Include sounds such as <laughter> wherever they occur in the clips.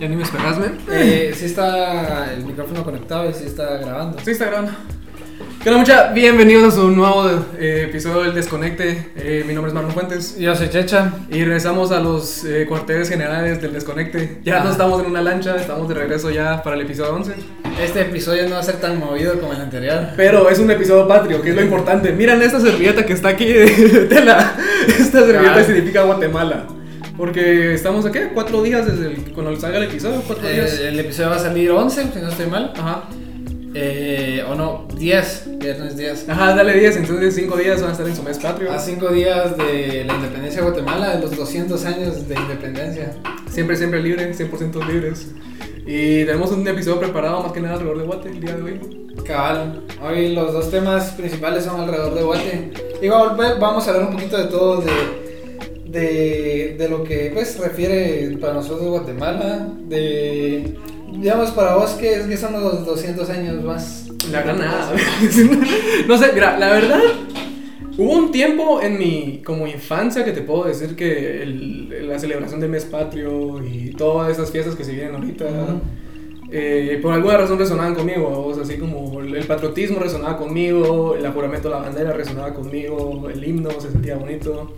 Ya ni me esperas, men. Eh, sí está el micrófono conectado y sí está grabando. Sí, está grabando. ¿Qué onda, mucha? Bienvenidos a un nuevo eh, episodio del Desconecte. Eh, mi nombre es Marlon Fuentes. Yo soy Checha. Y regresamos a los eh, cuarteles generales del Desconecte. Ya Ah. no estamos en una lancha, estamos de regreso ya para el episodio 11. Este episodio no va a ser tan movido como el anterior. Pero es un episodio patrio, que es lo importante. Miren esta servilleta que está aquí de, <laughs> de la... Esta servilleta Ah. significa Guatemala. Porque estamos aquí cuatro días desde el, cuando salga el episodio, cuatro días. Eh, el episodio va a salir 11, si no estoy mal. Ajá. Eh, o no, 10, viernes 10. Ajá, dale 10, entonces 5 días van a estar en su mes patrio. A 5 días de la independencia de Guatemala, de los 200 años de independencia. Siempre, siempre libre, 100% libres. Y tenemos un episodio preparado más que nada alrededor de Guate el día de hoy. Cabal, hoy los dos temas principales son alrededor de Guate. Igual vamos a hablar un poquito de todo, de, de, de lo que pues refiere para nosotros Guatemala, de, digamos, para vos, ¿qué, qué son los 200 años más? La gran nada. <laughs> no sé, mira, la verdad, hubo un tiempo en mi como infancia que te puedo decir que el- la celebración del mes patrio y todas esas fiestas que se vienen ahorita. Eh, por alguna razón resonaban conmigo, o sea, así como el, el patriotismo resonaba conmigo, el juramento de la bandera resonaba conmigo, el himno se sentía bonito.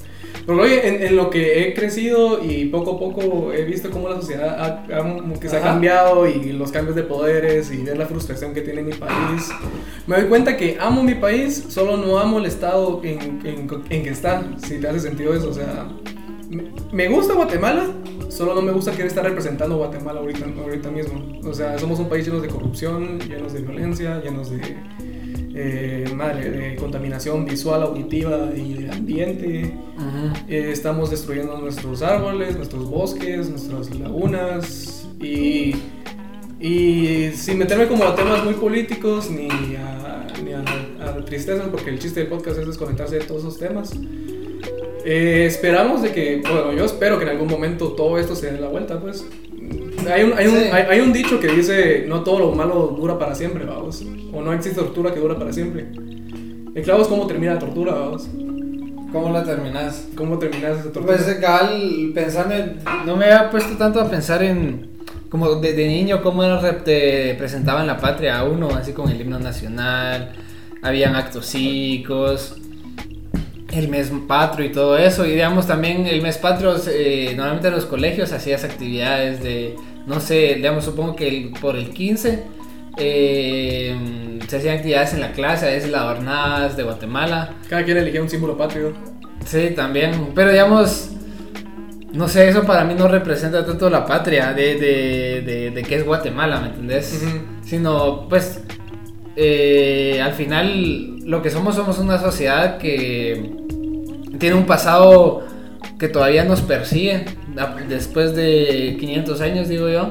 Pero oye, en, en lo que he crecido y poco a poco he visto cómo la sociedad ha, ha- como que se ha cambiado y los cambios de poderes y ver la frustración que tiene mi país, me doy cuenta que amo mi país, solo no amo el estado en, en- en que está, si te hace sentido eso. O sea, me, me gusta Guatemala, solo no me gusta querer estar representando Guatemala ahorita, ahorita mismo. O sea, somos un país lleno de corrupción, llenos de violencia, llenos de, eh, madre, de contaminación visual, auditiva y de ambiente. Ujú. Eh, estamos destruyendo nuestros árboles, nuestros bosques, nuestras lagunas y, y sin meterme como a temas muy políticos ni a, ni a, a tristezas, porque el chiste del podcast es desconectarse de todos esos temas. Eh, esperamos de que, bueno, yo espero que en algún momento todo esto se dé la vuelta, pues. Hay un, hay, un, Sí. hay, hay un dicho que dice, no todo lo malo dura para siempre, vamos. O no existe tortura que dura para siempre. El clavo es cómo termina la tortura, vamos. ¿Cómo la terminás? ¿Cómo terminas esa tortura? Pues cabal, pensando en, no me había puesto tanto a pensar en, como desde niño, cómo te presentaban la patria a uno, así con el himno nacional, habían actos cívicos, el mes patrio y todo eso, y digamos también el mes patrio, eh, normalmente en los colegios hacías actividades de, no sé, digamos, supongo que el- por el 15 eh, se hacían actividades en la clase, a veces las jornadas de Guatemala. Cada quien elegía un símbolo patrio. Sí, también. Pero digamos, no sé, eso para mí no representa tanto la patria de, de, de, de que es Guatemala, ¿me entendés? Sino, pues, eh, al final lo que somos somos una sociedad que tiene un pasado que todavía nos persigue, después de 500 años, digo yo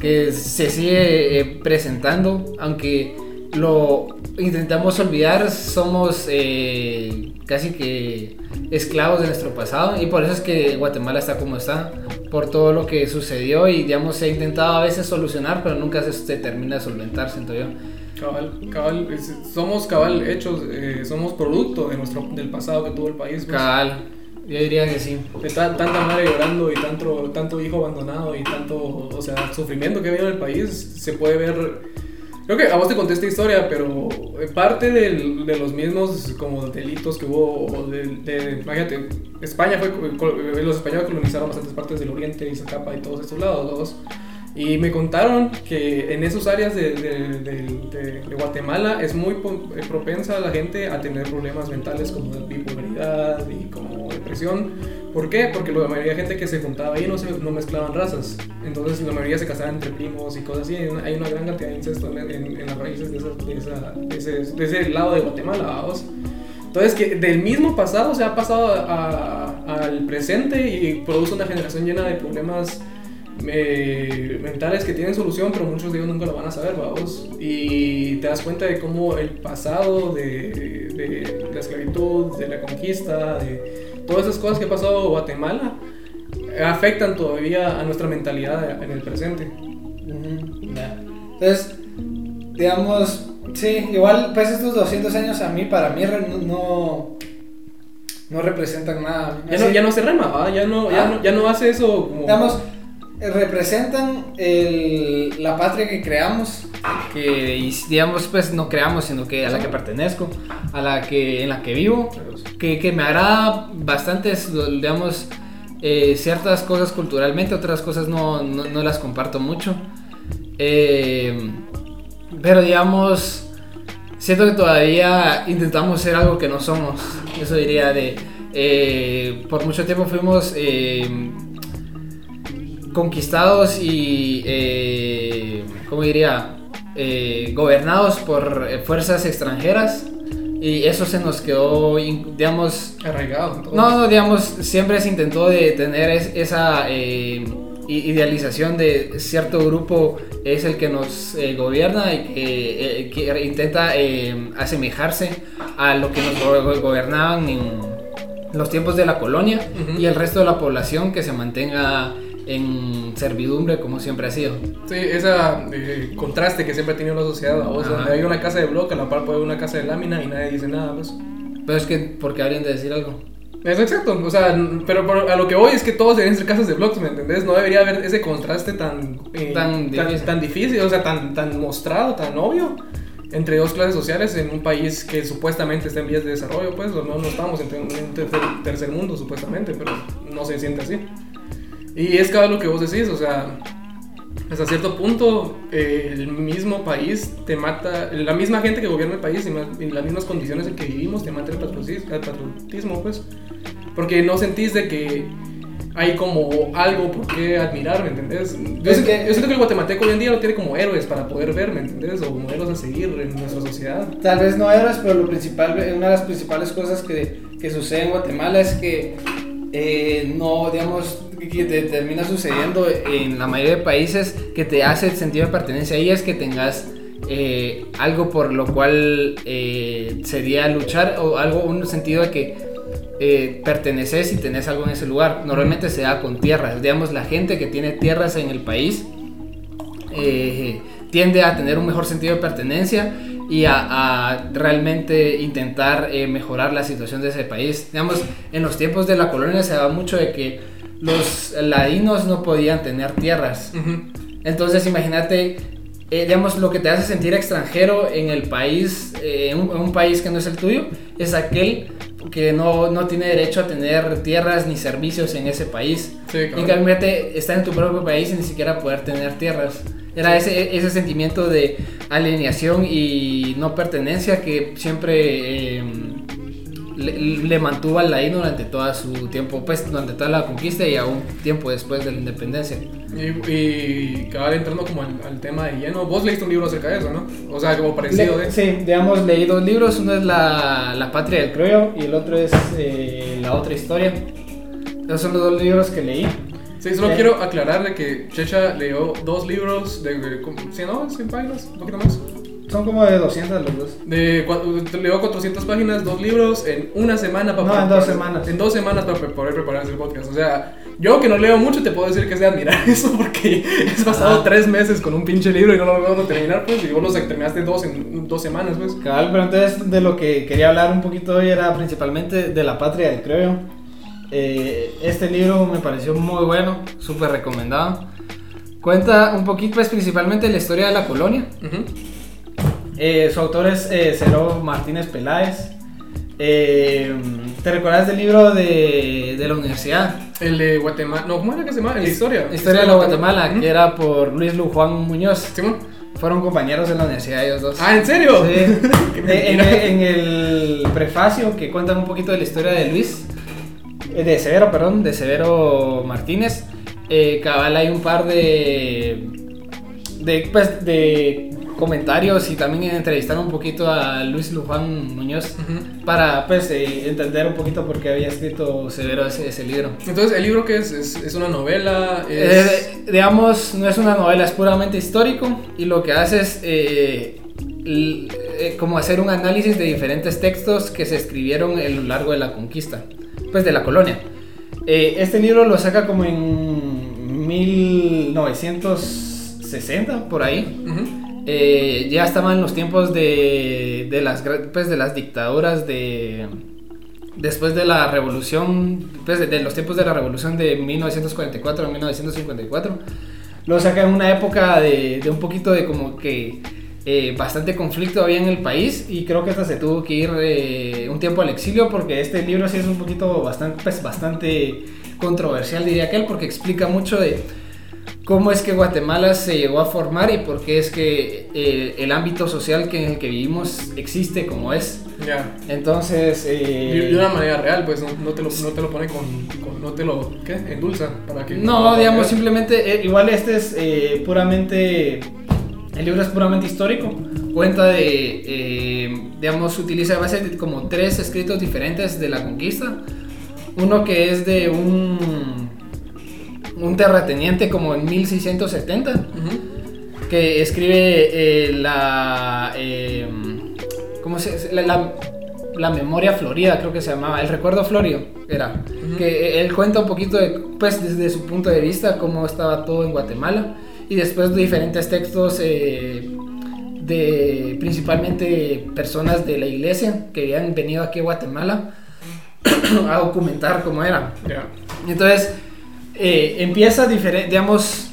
que se sigue eh, presentando, aunque lo intentamos olvidar, somos eh, casi que esclavos de nuestro pasado y por eso es que Guatemala está como está, por todo lo que sucedió y digamos se ha intentado a veces solucionar, pero nunca se, se termina de solventar, siento yo. Cabal, cabal, es- somos cabal hechos, eh, somos producto de nuestro, del pasado que tuvo el país. pues. Cabal, yo diría que sí. Tanta madre llorando y tanto, tanto hijo abandonado y tanto, o sea, sufrimiento que ha habido en el país, se puede ver... Creo que a vos te conté esta historia, pero parte del- de los mismos como delitos que hubo, de, de- imagínate, España fue, los españoles colonizaron bastantes partes del oriente y Zacapa y todos estos lados. Y me contaron que en esas áreas de, de- de- de- Guatemala es muy eh, propensa la gente a tener problemas mentales como de bipolaridad y como depresión. ¿Por qué? Porque la mayoría de gente que se juntaba ahí no, se, no mezclaban razas. Entonces la mayoría se casaban entre primos y cosas así. Hay una, hay una gran cantidad de incesto en, en- en las raíces de, esa- de esa- ese, ese lado de Guatemala, vamos. Entonces, que del mismo pasado se ha pasado al presente y produce una generación llena de problemas eh, mentales que tienen solución, pero muchos de ellos nunca lo van a saber, vamos. Y te das cuenta de cómo el pasado de, de la esclavitud, de la conquista, de todas esas cosas que ha pasado Guatemala, afectan todavía a nuestra mentalidad en el presente. Entonces, digamos, sí, igual, pues estos 200 años a mí, para mí, no, no representan nada. Ya no, ya no se rema, ¿va? Ya no, ya Ah. no, ya no hace eso como... Digamos, representan el- la patria que creamos, que digamos pues no creamos, sino que a la que pertenezco, a la que en la que vivo, que, que me agrada bastante, digamos, eh, ciertas cosas culturalmente, otras cosas no, no- no las comparto mucho. Eh, pero digamos, siento que todavía intentamos ser algo que no somos. <laughs> Eso diría de... eh, por mucho tiempo fuimos conquistados y... Eh, ¿Cómo diría? Eh, gobernados por eh, fuerzas extranjeras. Y eso se nos quedó, digamos, Arraigado. no, no, digamos, siempre se intentó de tener es- esa eh, idealización de cierto grupo es el que nos eh, gobierna y que, que intenta asemejarse a lo que nos go- gobernaban en los tiempos de la colonia y el resto de la población que se mantenga en servidumbre como siempre ha sido. Sí, ese contraste que siempre ha tenido la sociedad. O sea, hay una casa de bloque, a la par puede haber una casa de lámina y nadie dice nada, pues. Pero es que, porque habrían de decir algo? Es exacto, o sea, pero, pero a lo que voy es que todos deberían ser casas de bloques, ¿me entendés? No debería haber ese contraste tan, eh, Tan tan, difícil. tan difícil, o sea, tan, tan mostrado, tan obvio entre dos clases sociales en un país que supuestamente está en vías de desarrollo, pues, no, no estamos en, un tercer, tercer mundo, supuestamente, pero no se siente así. Y es cada lo que vos decís, o sea, hasta cierto punto eh, el mismo país te mata, la misma gente que gobierna el país y, más- y las mismas condiciones en que vivimos te mata el patriotismo, el patriotismo, pues. Porque no sentís de que hay como algo por qué admirar, ¿me entendés? Yo, Es siento, que- yo siento que el guatemalteco hoy en día no tiene como héroes para poder ver, ¿me entendés? O modelos a seguir en nuestra sociedad. Tal vez no eras, pero lo principal, una de las principales cosas que, que sucede en Guatemala es que eh, no, digamos, que te termina sucediendo en la mayoría de países que te hace el sentido de pertenencia ahí es que tengas eh, algo por lo cual eh, sería luchar o algo, un sentido de que eh, perteneces y tenés algo en ese lugar. Normalmente se da con tierras, digamos, la gente que tiene tierras en el país eh, tiende a tener un mejor sentido de pertenencia y a, realmente intentar mejorar la situación de ese país. Digamos, en los tiempos de la colonia se daba mucho de que los ladinos no podían tener tierras. Entonces, imagínate, eh, digamos, lo que te hace sentir extranjero en el país, eh, en un, en un país que no es el tuyo, es aquel que no, no tiene derecho a tener tierras ni servicios en ese país. Sí, En cabrón. cambio, fíjate, estar en tu propio país y ni siquiera poder tener tierras. Era ese, ese sentimiento de alineación y no pertenencia que siempre eh, le, le mantuvo al ladino durante todo su tiempo, pues durante toda la conquista y aún tiempo después de la independencia. Y, y cabal, entrando como al, al tema de lleno, vos leíste un libro acerca de eso, ¿no? O sea, como parecido de... sí, digamos, leí dos libros, uno es La, la Patria del Criollo y el otro es eh, La Otra Historia. Esos son los dos libros que leí. Sí, solo Eh. quiero aclararle que Checha leyó dos libros de, de. 100, ¿no? 100 páginas, un poquito más. Son como de 200 los dos. De, leyó 400 páginas, dos libros en una semana para No, en dos semanas. En dos semanas para poder prepararse el podcast. O sea, yo que no leo mucho te puedo decir que es de admirar <laughs> eso porque he pasado Ajá. tres meses con un pinche libro y no lo logro terminar, pues. Y vos lo terminaste dos en dos semanas, pues. Cabal, pero entonces de lo que quería hablar un poquito hoy era principalmente de la patria del criollo. Eh, este libro me pareció muy bueno, súper recomendado. Cuenta un poquito, pues principalmente la historia de la colonia. Ujú. Eh, su autor es eh, Cero Martínez Peláez. Eh, ¿Te recuerdas del libro de, de la universidad? El de Guatemala. No, ¿cómo era que se llama? La historia. Historia de la Guatemala, que era por Luis Lu Juan Muñoz. Simón. Fueron compañeros en la universidad ellos dos. Ah, ¿en serio? Sí. <laughs> Eh, en, el prefacio que cuentan un poquito de la historia de Luis, de Severo, perdón, de Severo Martínez, cabal hay un par de, de, pues, de comentarios y también entrevistaron un poquito a Luis Luján Muñoz Ujú. para pues eh, entender un poquito por qué había escrito Severo ese, ese libro. Entonces, ¿el libro que es? ¿Es, es una novela? Es... Eh, digamos, no es una novela, es puramente histórico y lo que hace es eh, eh, como hacer un análisis de diferentes textos que se escribieron a lo largo de la conquista, pues de la colonia. Eh, este libro lo saca como en 1960, por ahí. Ujú. Eh, ya estaban los tiempos de, de, las, pues, de las dictaduras de, después de la revolución, pues, de los tiempos de la revolución de 1944 a 1954, lo saca en una época de, de un poquito de como que eh, bastante conflicto había en el país y creo que hasta se tuvo que ir eh, un tiempo al exilio porque este libro sí es un poquito bastante, pues, bastante controversial, diría aquel, porque explica mucho de cómo es que Guatemala se llegó a formar y por qué es que eh, el ámbito social que en el que vivimos existe como es. Ya. Entonces... de una manera real, pues no, te, lo, no te lo pone con, no te lo, ¿qué? Endulza para que... No, digamos, simplemente, igual este es puramente el libro es puramente histórico. Cuenta de, eh, digamos, utiliza a base como tres escritos diferentes de la conquista. Uno que es de un, un terrateniente como en 1670, que escribe eh, la, eh, ¿cómo se, la, la, memoria florida, creo que se llamaba, el recuerdo florio era, que él cuenta un poquito de, pues desde su punto de vista cómo estaba todo en Guatemala y después diferentes textos eh, de principalmente personas de la iglesia que habían venido aquí a Guatemala <clears throat> a documentar cómo era. Entonces, eh, empieza diferente, digamos,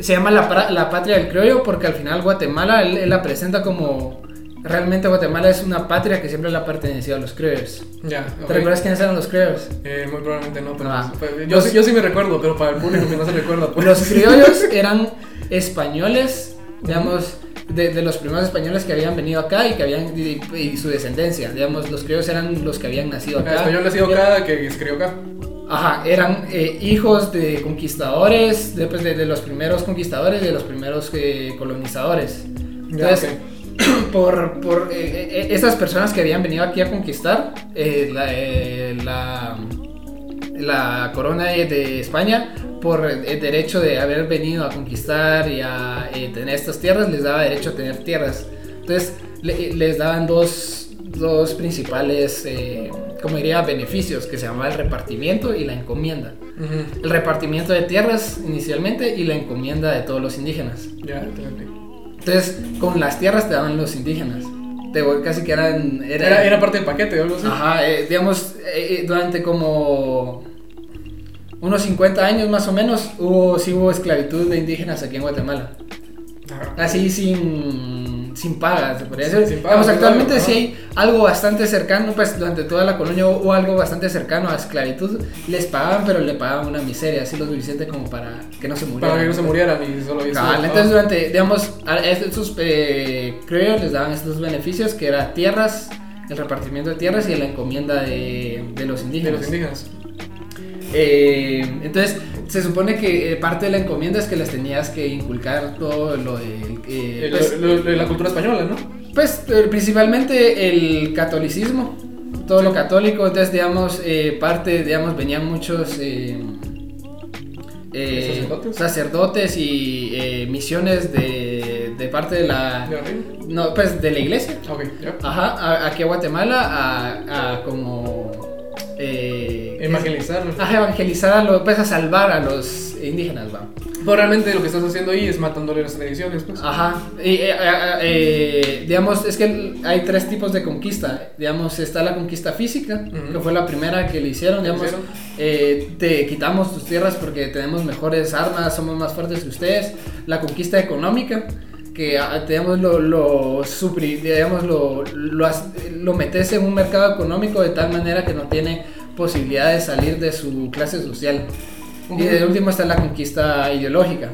se llama la, la, patria del criollo porque al final Guatemala él, la presenta como realmente Guatemala es una patria que siempre le ha pertenecido a los criollos. Ya. ¿Te recuerdas quiénes eran los criollos? Eh, muy probablemente no, pero ah. pues, yo, yo, sí me recuerdo, pero para el público que no se recuerda. Pues. Los criollos <laughs> eran españoles, digamos, de, los primeros españoles que habían venido acá y que habían y, su descendencia, digamos, los criollos eran los que habían nacido acá. español nacido acá que se crió acá. Ajá, eran eh, hijos de conquistadores, de, pues, de, los primeros conquistadores, de los primeros eh, colonizadores. Entonces, <clears throat> por, por eh, estas personas que habían venido aquí a conquistar la, la, la, corona de España, por el derecho de haber venido a conquistar y a eh, tener estas tierras, les daba derecho a tener tierras. Entonces les daban dos, dos principales, eh, como diría, beneficios, que se llamaba el repartimiento y la encomienda. El repartimiento de tierras inicialmente y la encomienda de todos los indígenas. Entonces, con las tierras te daban los indígenas. casi que eran... Era, era, parte del paquete, algo así. Ajá, eh, digamos, durante como unos 50 años más o menos, hubo, sí hubo esclavitud de indígenas aquí en Guatemala. Así sin, sin pagas, se podría decir. actualmente sí hay algo bastante cercano, pues durante toda la colonia hubo algo bastante cercano a esclavitud. Les pagaban, pero le pagaban una miseria, así lo suficiente como para que no se murieran. Para que no se murieran y solo Entonces durante, digamos, a estos eh, creo les daban estos beneficios que era tierras, el repartimiento de tierras y la encomienda de, de los indígenas. De los indígenas. Eh, entonces, se supone que eh, parte de la encomienda es que les tenías que inculcar todo lo de, eh, pues, la cultura española, ¿no? Pues principalmente el catolicismo, todo lo católico, entonces digamos, parte, digamos, venían muchos ¿Sacerdotes? sacerdotes y misiones de, de, parte de la... no, pues de la iglesia. Ajá, aquí a Guatemala a, a como eh, evangelizar. evangelizar a los, pues a salvar a los indígenas, va. Pero realmente lo que estás haciendo ahí es matándole las tradiciones, pues. Ajá. Eh, eh, eh, digamos, es que hay tres tipos de conquista. Digamos, está la conquista física, que fue la primera que le hicieron. Digamos, te quitamos tus tierras porque tenemos mejores armas, somos más fuertes que ustedes. La conquista económica que ah, digamos, lo, lo, digamos, lo, lo, lo, metes en un mercado económico de tal manera que no tiene posibilidad de salir de su clase social. Y de último está la conquista ideológica,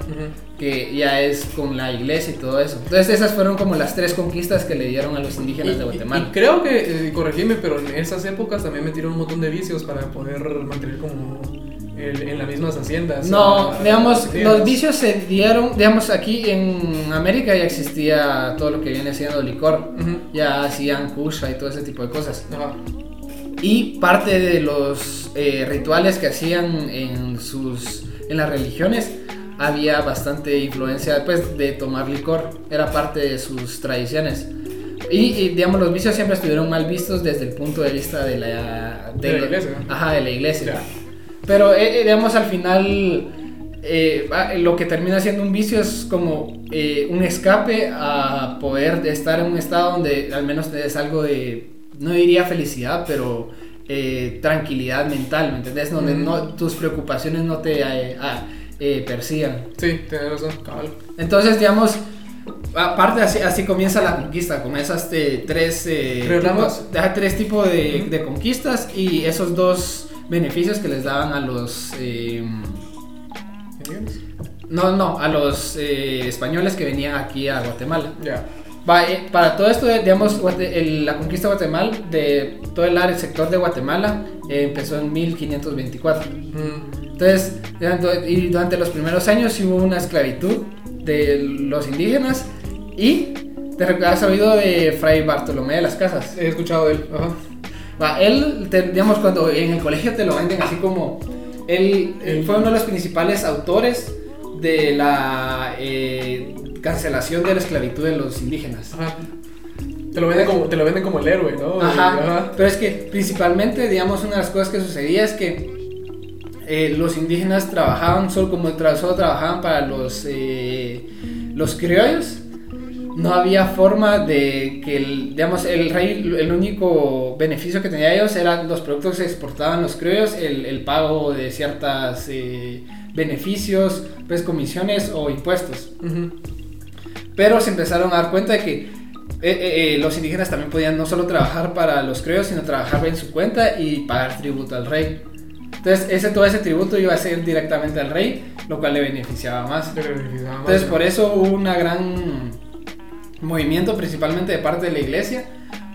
que ya es con la iglesia y todo eso. Entonces esas fueron como las tres conquistas que le dieron a los indígenas de Guatemala. Y, creo que, eh, corregime, pero en esas épocas también metieron un montón de vicios para poder mantener como en las mismas haciendas. No, digamos, los vicios se dieron, digamos, aquí en América ya existía todo lo que viene siendo licor, ya hacían kusha y todo ese tipo de cosas. Y parte de los eh, rituales que hacían en sus en las religiones había bastante influencia pues, de tomar licor, era parte de sus tradiciones. Y, digamos, los vicios siempre estuvieron mal vistos desde el punto de vista de la, de, la iglesia. Ajá, de la iglesia. Pero, eh, eh, digamos, al final, eh, ah, lo que termina siendo un vicio es como un escape a poder estar en un estado donde al menos es algo de, no diría felicidad, pero eh, tranquilidad mental, ¿me entendés? Donde no, tus preocupaciones no te eh, ah, eh, persigan. Sí, tienes razón, cabal. Entonces, digamos, aparte así, así comienza la conquista, con esas eh, tres, Tres tipos, de, de conquistas y esos dos beneficios que les daban a los... ¿Entiendes? no, no, a los españoles que venían aquí a Guatemala. Ya. Para todo esto, eh, digamos, la conquista de Guatemala, de todo el área, el sector de Guatemala, eh, empezó en 1524. Mm, Entonces, y durante los primeros años sí hubo una esclavitud de los indígenas y te has oído de Fray Bartolomé de las Casas. He escuchado de él. Ajá. Va, él, te- digamos, cuando en el colegio te lo venden así como él, él fue uno de los principales autores de la eh, cancelación de la esclavitud de los indígenas. Ajá. Te lo venden como, te lo venden como el héroe, ¿no? Ajá. Pero es que principalmente, digamos, una de las cosas que sucedía es que eh, los indígenas trabajaban solo como solo trabajaban para los eh, los criollos. No había forma de que, el, digamos, el rey, el único beneficio que tenía ellos eran los productos que exportaban los criollos, el, el pago de ciertas eh, beneficios, pues comisiones o impuestos. Ujú. Pero se empezaron a dar cuenta de que eh, eh, eh, los indígenas también podían no solo trabajar para los criollos, sino trabajar en su cuenta y pagar tributo al rey. Entonces, ese, todo ese tributo iba a ser directamente al rey, lo cual le beneficiaba más. Te beneficiaba Entonces, por eso hubo un gran movimiento, principalmente de parte de la iglesia,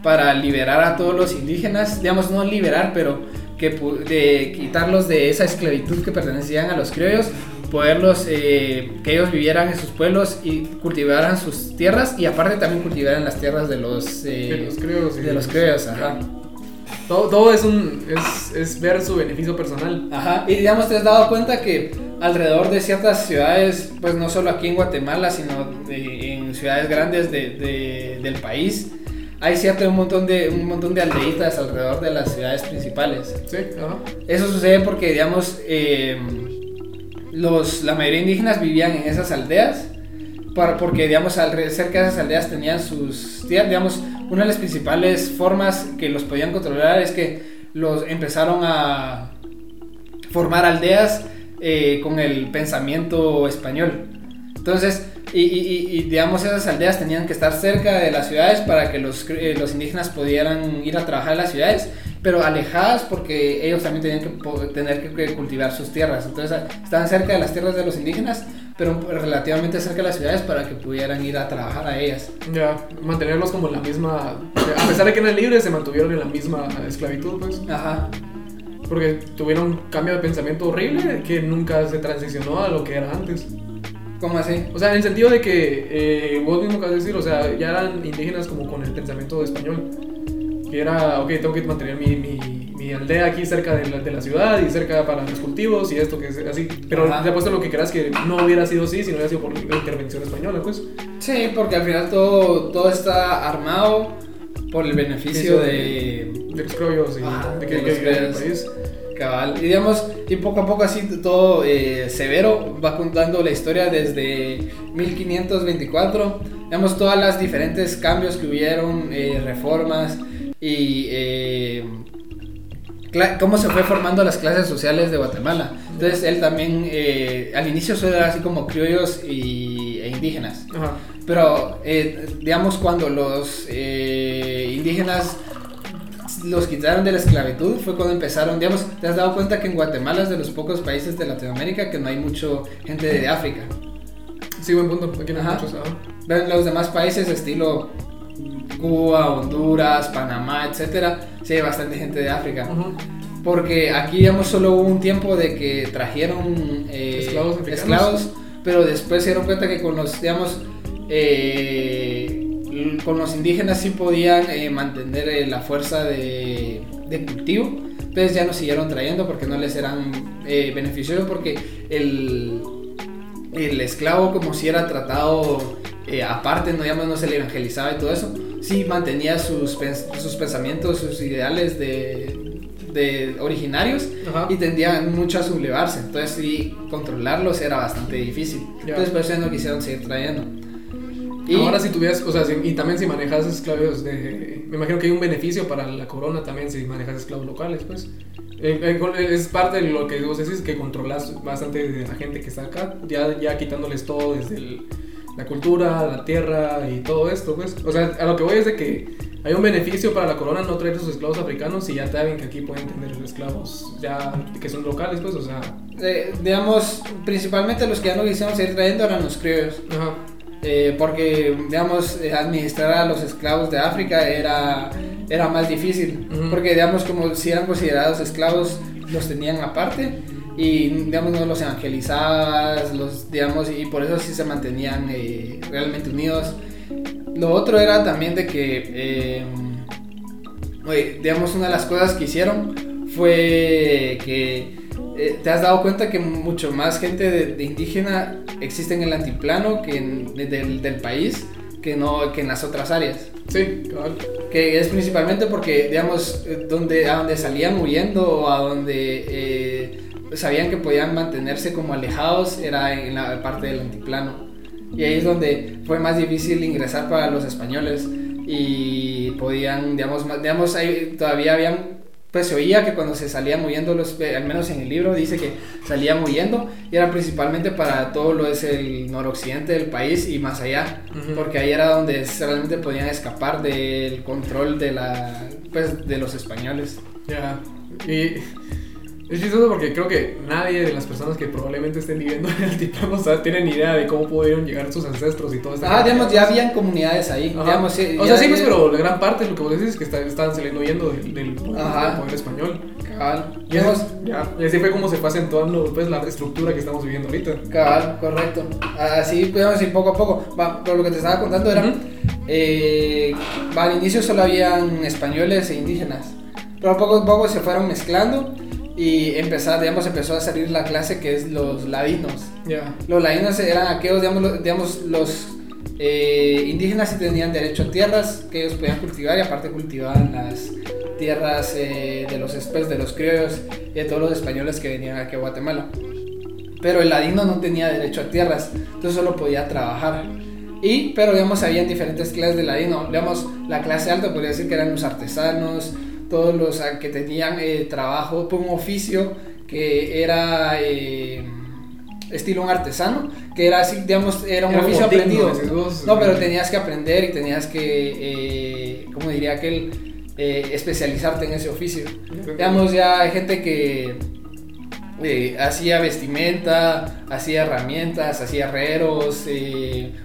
para liberar a todos los indígenas, digamos, no liberar, pero que de quitarlos de esa esclavitud que pertenecían a los criollos, poderlos, eh, que ellos vivieran en sus pueblos y cultivaran sus tierras y aparte también cultivaran las tierras de los, eh, De los criollos y- de los criollos, ajá. Todo, todo es un. Es, es ver su beneficio personal. Ajá, y digamos, te has dado cuenta que alrededor de ciertas ciudades, pues no solo aquí en Guatemala, sino de- en ciudades grandes de- de- del país, hay cierto un montón, de, un montón de aldeitas alrededor de las ciudades principales. Sí, ajá. Eso sucede porque, digamos, eh, los, la mayoría indígenas vivían en esas aldeas, para, porque, digamos, cerca de esas aldeas tenían sus digamos, una de las principales formas que los podían controlar es que los empezaron a formar aldeas eh, con el pensamiento español. Entonces, y, digamos, esas aldeas tenían que estar cerca de las ciudades para que los, eh, los indígenas pudieran ir a trabajar en las ciudades, pero alejadas porque ellos también tenían que tener que, cultivar sus tierras. Entonces, a- estaban cerca de las tierras de los indígenas, pero relativamente cerca de las ciudades para que pudieran ir a trabajar a ellas. Ya, mantenerlos como en la misma. A pesar de que eran libres, se mantuvieron en la misma esclavitud, pues. Ajá. Porque tuvieron un cambio de pensamiento horrible que nunca se transicionó a lo que era antes. ¿Cómo así? O sea, en el sentido de que eh, vos mismo acabas de decir, o sea, ya eran indígenas como con el pensamiento español. Que era, ok, tengo que mantener mi, mi, mi aldea aquí cerca de la, de la ciudad y cerca para los cultivos y esto que es así. Pero Ajá. te apuesto lo que quieras que no hubiera sido así si no hubiera sido por la intervención española, pues. Sí, porque al final todo, todo está armado por el beneficio de, de los criollos y Ajá, de que, de que el país. Cabal. Y digamos, y poco a poco así todo eh, severo va contando la historia desde 1524. Digamos, todas las diferentes cambios que hubieron, eh, reformas y eh, cómo se fue formando las clases sociales de Guatemala. Entonces, él también, eh, al inicio solo era así como criollos y, e indígenas. Ajá. Pero, eh, digamos, cuando los eh, indígenas los quitaron de la esclavitud, fue cuando empezaron, digamos, te has dado cuenta que en Guatemala es de los pocos países de Latinoamérica que no hay mucho gente de África. Sí, buen punto. Aquí no hay muchos. Ven los demás países, estilo Cuba, Honduras, Panamá, etcétera, sí hay bastante gente de África. Ujú. Porque aquí, digamos, solo hubo un tiempo de que trajeron eh, Esclavos esclavos, pero después se dieron cuenta que con los, digamos, eh, con los indígenas sí podían eh, mantener eh, la fuerza de, de cultivo. Entonces ya no siguieron trayendo porque no les eran eh, beneficiosos porque el, el esclavo como si era tratado eh, aparte, no, digamos, no se le evangelizaba y todo eso, sí mantenía sus, pens- sus pensamientos, sus ideales de, de originarios Ajá. y tendían mucho a sublevarse. Entonces sí, controlarlos era bastante difícil. Entonces por eso ya no quisieron seguir trayendo. Y ahora si tuvieras, o sea, y también si manejas esclavos de... Me imagino que hay un beneficio para la corona también si manejas esclavos locales, pues. Eh, eh, es parte de lo que vos decís, que controlas bastante de la gente que está acá, ya, ya quitándoles todo desde la cultura, la tierra y todo esto, pues. O sea, a lo que voy es de que hay un beneficio para la corona no traer sus esclavos africanos y ya saben que aquí pueden tener esclavos ya que son locales, pues, o sea... Eh, digamos, principalmente los que ya no quisieron seguir trayendo eran los criollos. Ajá. Eh, porque, digamos, eh, administrar a los esclavos de África era, era más difícil, porque, digamos, como si eran considerados esclavos, los tenían aparte y, digamos, no los evangelizabas, los, digamos, y por eso sí se mantenían eh, realmente unidos. Lo otro era también de que, digamos, una de las cosas que hicieron fue que eh, te has dado cuenta que mucho más gente de, indígena existe en el antiplano que en, del, del, país que no que en las otras áreas. Sí, Que es principalmente porque, digamos, eh, donde, a donde salían huyendo o a donde eh, sabían que podían mantenerse como alejados era en la parte del antiplano. Y ahí es donde fue más difícil ingresar para los españoles y podían, digamos, digamos ahí todavía habían pues se oía que cuando se salían huyendo, los, al menos en el libro dice que salían huyendo y era principalmente para todo lo es el noroccidente del país y más allá, porque ahí era donde realmente podían escapar del control de, la, pues, de los españoles. Ya, y es chistoso porque creo que nadie de las personas que probablemente estén viviendo en el Tiplano o sea, tienen idea de cómo pudieron llegar sus ancestros y todo esto. Ah, digamos, ya habían comunidades ahí. Digamos, sí, o sea, sí, pues, pero la gran parte de lo que vos decís es que estaban saliendo huyendo del, del, poder español. Cabal. Y, ya, y así fue como se fue acentuando pues, la estructura que estamos viviendo ahorita. Cabal, correcto. Así podemos ir poco a poco. Va, pero lo que te estaba contando era, eh, al inicio solo habían españoles e indígenas, pero poco a poco se fueron mezclando y empezar, digamos, empezó a salir la clase que es los ladinos. Los ladinos eran aquellos, digamos, digamos los eh, indígenas sí tenían derecho a tierras que ellos podían cultivar y aparte cultivaban las tierras eh, de los espes, de los criollos y de todos los españoles que venían aquí a Guatemala. Pero el ladino no tenía derecho a tierras, entonces solo podía trabajar. Y, pero digamos, habían diferentes clases de ladino. Digamos, la clase alta podría decir que eran los artesanos, todos los ah, que tenían eh, trabajo, un oficio que era eh, estilo un artesano, que era así, digamos, era un oficio aprendido. No, pero tenías que aprender y tenías que, eh, como diría aquel, eh, especializarte en ese oficio. Digamos, ya hay gente que hacía vestimenta, hacía herramientas, hacía herreros,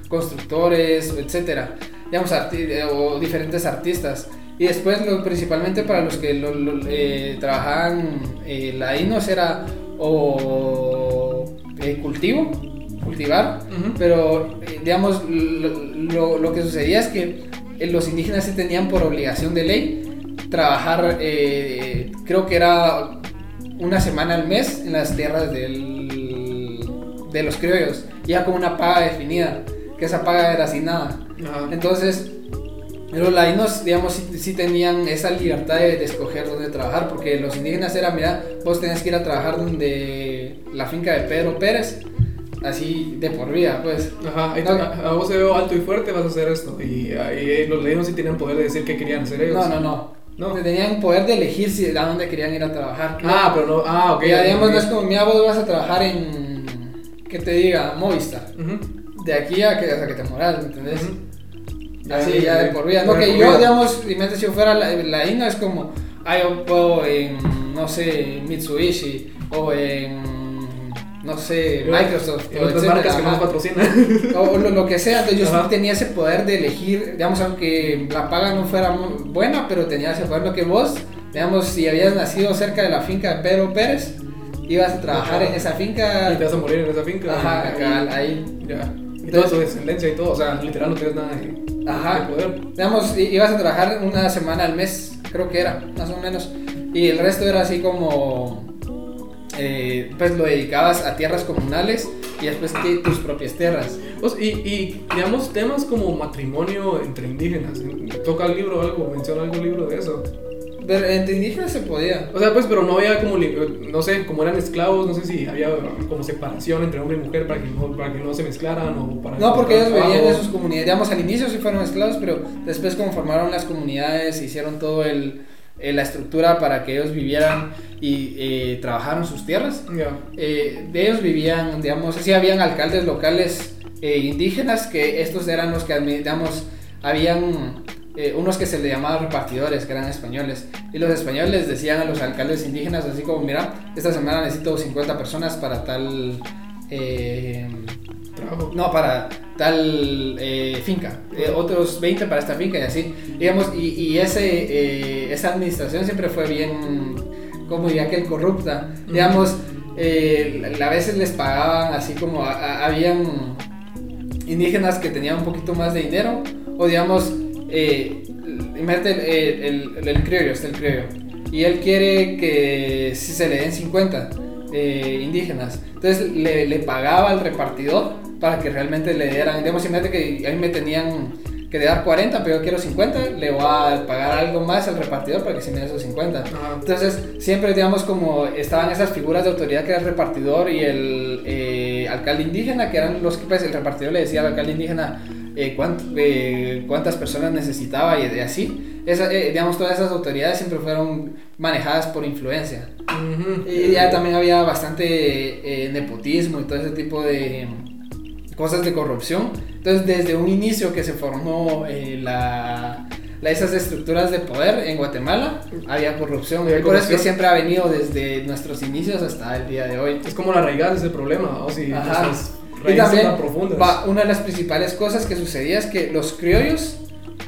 constructores, etcétera. Digamos, o diferentes artistas. Y después, principalmente para los que eh, trabajaban eh, la INOS era o eh, cultivo, cultivar, pero digamos, lo, lo, que sucedía es que los indígenas sí tenían por obligación de ley trabajar, creo que era una semana al mes en las tierras del, de los criollos, ya con una paga definida, que esa paga era sin nada. Entonces, los ladinos, digamos, sí, tenían esa libertad de, escoger dónde trabajar, porque los indígenas eran, mira, vos tenés que ir a trabajar donde la finca de Pedro Pérez, así de por vida, pues. Ajá, a, vos se veo alto y fuerte, vas a hacer esto. Y, ahí los ladinos sí tenían poder de decir qué querían hacer ellos. No, no, no. No. Tenían poder de elegir si, a dónde querían ir a trabajar. Ah, pero no, ah, ok. Ya, digamos, no es como, mira, vos vas a trabajar en, que te diga, Movistar. De aquí a que, hasta que te moras, ¿me entendés? Así ya de por vida. No, que yo, digamos, si yo fuera la, la INA es como, ah, yo puedo en, no sé, Mitsubishi o en, no sé, Microsoft. o otras marcas que nos patrocinan. <laughs> O lo, que sea. Entonces yo tenía ese poder de elegir, digamos, aunque la paga no fuera buena, pero tenía ese poder. Lo que vos, digamos, si habías nacido cerca de la finca de Pedro Pérez, ibas a trabajar en esa finca. Y te vas a morir en esa finca. Ajá, ahí. Ya. Y toda tu descendencia y todo, o sea, literal no tienes nada Ajá. Digamos, ibas a trabajar una semana al mes, creo que era, más o menos. Y el resto era así como. Eh, pues lo dedicabas a tierras comunales y después tus propias tierras. y, y, digamos, temas como matrimonio entre indígenas. ¿Toca el libro algo? ¿Menciona algún libro de eso? Pero entre indígenas se podía. O sea, pues, pero no había como, no sé, como eran esclavos, no sé si había como separación entre hombre y mujer para que no, para que no se mezclaran o para No, porque ellos vivían en sus comunidades. Digamos, al inicio sí fueron esclavos, pero después como formaron las comunidades, hicieron todo el, eh, la estructura para que ellos vivieran y eh, trabajaran sus tierras. Ya. Eh, de ellos vivían, digamos, sí habían alcaldes locales eh, indígenas que estos eran los que, digamos, habían eh, unos que se le llamaban repartidores, que eran españoles. Y los españoles les decían a los alcaldes indígenas, así como, mira, esta semana necesito 50 personas para tal... eh, no, para tal eh, finca, eh, otros 20 para esta finca y así. Digamos, y, y ese, eh, esa administración siempre fue bien, como diría que corrupta. Digamos, a veces les pagaban así como, a- a- habían indígenas que tenían un poquito más de dinero, o digamos, eh, imagínate el, el, el, el criollo, está el criollo, y él quiere que si se le den 50 eh, indígenas, entonces le, le pagaba al repartidor para que realmente le dieran, digamos, imagínate que a mí me tenían que dar 40, pero yo quiero 50, le voy a pagar algo más al repartidor para que se me dé esos 50. Ajá. Entonces, siempre, digamos, como estaban esas figuras de autoridad que era el repartidor y el eh, alcalde indígena, que eran los que, pues, el repartidor le decía al alcalde indígena eh, cuánt- eh, cuántas personas necesitaba y, y así. Esa, eh, digamos, todas esas autoridades siempre fueron manejadas por influencia. Ujú. Y ya también había bastante eh, nepotismo y todo ese tipo de cosas de corrupción. Entonces, desde un inicio que se formó eh, la, la- esas estructuras de poder en Guatemala, había corrupción. Había Y por eso que siempre ha venido desde nuestros inicios hasta el día de hoy. Es como la raíz de ese problema, o si Ajá. Y también tan profundas. va, una de las principales cosas que sucedía es que los criollos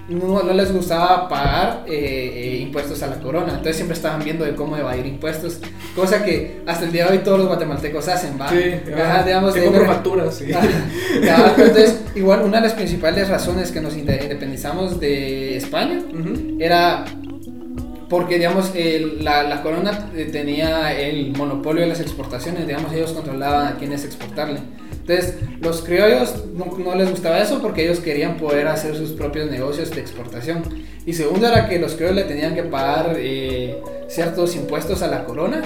no, no les gustaba pagar eh, eh, impuestos a la corona, entonces siempre estaban viendo de cómo evadir impuestos, cosa que hasta el día de hoy todos los guatemaltecos hacen, ¿va? Sí, Ajá, digamos, que de- facturas, sí. Entonces, igual una de las principales razones que nos inde- independizamos de España Ujú. era porque, digamos, el- la, la corona eh, tenía el monopolio de las exportaciones, digamos, ellos controlaban a quiénes exportarle. Entonces, los criollos no, no les gustaba eso porque ellos querían poder hacer sus propios negocios de exportación. Y segundo era que los criollos le tenían que pagar eh, ciertos impuestos a la corona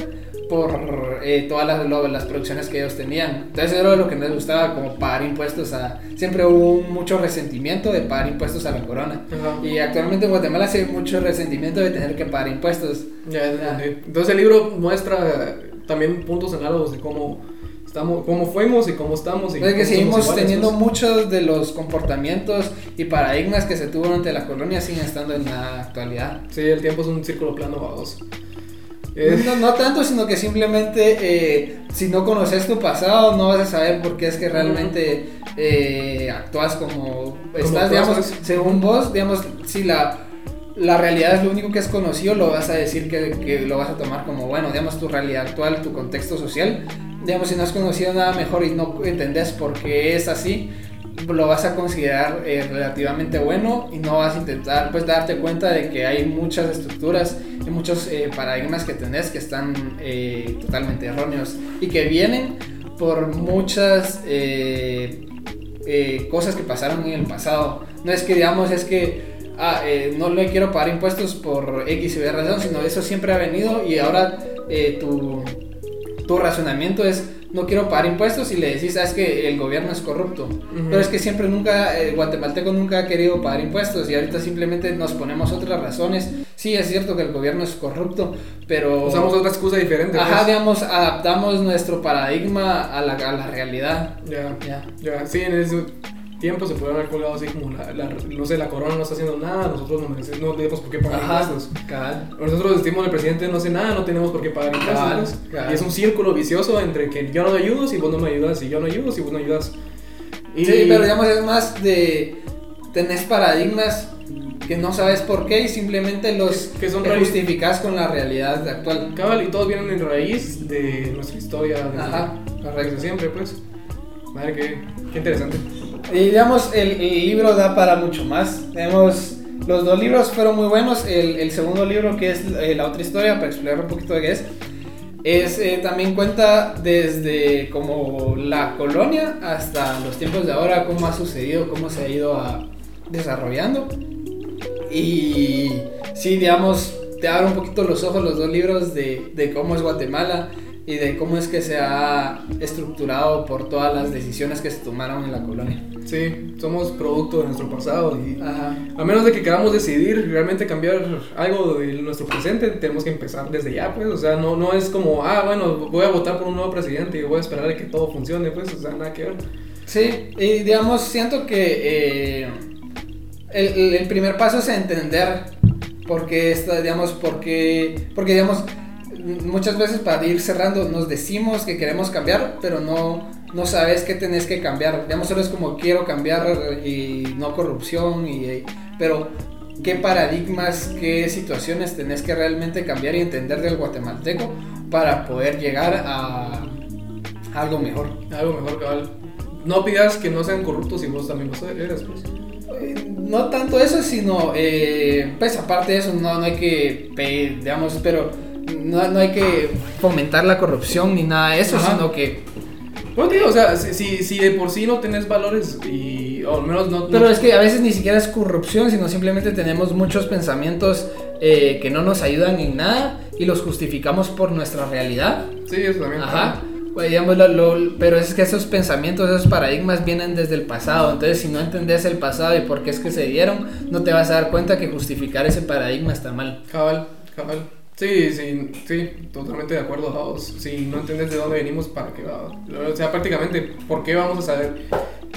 por eh, todas las, las producciones que ellos tenían. Entonces era lo que no les gustaba, como pagar impuestos a... Siempre hubo mucho resentimiento de pagar impuestos a la corona. Ajá. Y actualmente en Guatemala sí hay mucho resentimiento de tener que pagar impuestos. Ya, entendí. Entonces el libro muestra también puntos análogos de cómo estamos, cómo fuimos y cómo estamos. Y Es que seguimos teniendo pues. muchos de los comportamientos y paradigmas que se tuvo durante la colonia siguen estando en la actualidad. Sí, el tiempo es un círculo plano baboso. Eh, No, no tanto, sino que simplemente eh, si no conoces tu pasado no vas a saber por qué es que realmente eh, actúas como estás, actúas, digamos, pues. según vos, digamos, si la, la realidad es lo único que es conocido, lo vas a decir que, que lo vas a tomar como bueno, digamos, tu realidad actual, tu contexto social, digamos, si no has conocido nada mejor y no entendés por qué es así, lo vas a considerar eh, relativamente bueno y no vas a intentar pues darte cuenta de que hay muchas estructuras y muchos eh, paradigmas que tenés que están eh, totalmente erróneos y que vienen por muchas cosas que pasaron en el pasado. No es que digamos, es que ah, no le quiero pagar impuestos por X y Y razón, sino eso siempre ha venido y ahora tu, tu razonamiento es no quiero pagar impuestos y le decís, sabes que el gobierno es corrupto. Pero es que siempre nunca, el guatemalteco nunca ha querido pagar impuestos y ahorita simplemente nos ponemos otras razones. Sí, es cierto que el gobierno es corrupto, pero... Usamos otra excusa diferente. Ajá, pues. digamos, adaptamos nuestro paradigma a la, a la realidad. Ya, Ya. ya. Sí, en ese tiempo se puede haber colgado así como la, la- no sé, la corona no está haciendo nada, nosotros no merecemos, no tenemos por qué pagar impuestos. Nosotros decimos el presidente no hace nada, no tenemos por qué pagar impuestos. Pues. Y es un círculo vicioso entre que yo no te ayudo si vos no me ayudas, y yo no ayudo si vos no ayudas. Y Sí, pero digamos, es más de... Tenés paradigmas que no sabes por qué y simplemente los Que- son raíz- justificas con la realidad actual. Cabal, y todos vienen en raíz de nuestra historia desde, Ajá, desde siempre, pues. Madre, qué, qué interesante. Y digamos, el, el libro da para mucho más. Tenemos, los dos libros fueron muy buenos. El, el segundo libro, que es eh, la otra historia, para explicar un poquito de qué es, es eh, también cuenta desde como la colonia hasta los tiempos de ahora, cómo ha sucedido, cómo se ha ido a- desarrollando. Y sí, digamos, te abren un poquito los ojos los dos libros de, de cómo es Guatemala y de cómo es que se ha estructurado por todas las decisiones que se tomaron en la colonia. Sí, somos producto de nuestro pasado y Ajá. a menos de que queramos decidir realmente cambiar algo de nuestro presente, tenemos que empezar desde ya, pues, o sea, no, no es como, ah, bueno, voy a votar por un nuevo presidente y voy a esperar a que todo funcione, pues, o sea, nada que ver. Sí, y digamos, siento que eh, el, el- primer paso es entender por qué está, digamos, por qué, porque digamos, muchas veces para ir cerrando nos decimos que queremos cambiar, pero no, no sabes qué tenés que cambiar. Digamos, solo es como quiero cambiar y no corrupción, y, pero qué paradigmas, qué situaciones tenés que realmente cambiar y entender del guatemalteco para poder llegar a algo mejor. Algo mejor, cabal. No pidas que no sean corruptos y vos también lo eres, pues. Eh, No tanto eso, sino, eh, pues aparte de eso, no, no hay que, pe- digamos, pero no, no hay que fomentar la corrupción ni nada de eso, Ajá. sino que... Bueno, tío, o sea, si, si, si de por sí no tenés valores y, o al menos no... Pero no- es que a veces ni siquiera es corrupción, sino simplemente tenemos muchos pensamientos eh, que no nos ayudan en nada y los justificamos por nuestra realidad. Sí, eso también. Ajá. Pues, digamos, lo- lo- pero es que esos pensamientos, esos paradigmas vienen desde el pasado. Entonces, si no entendés el pasado y por qué es que se dieron, no te vas a dar cuenta que justificar ese paradigma está mal. Cabal, cabal. Sí, sí, sí, totalmente de acuerdo, Davos. Si no entiendes de dónde venimos, ¿para qué va? O sea, prácticamente, ¿por qué vamos a saber?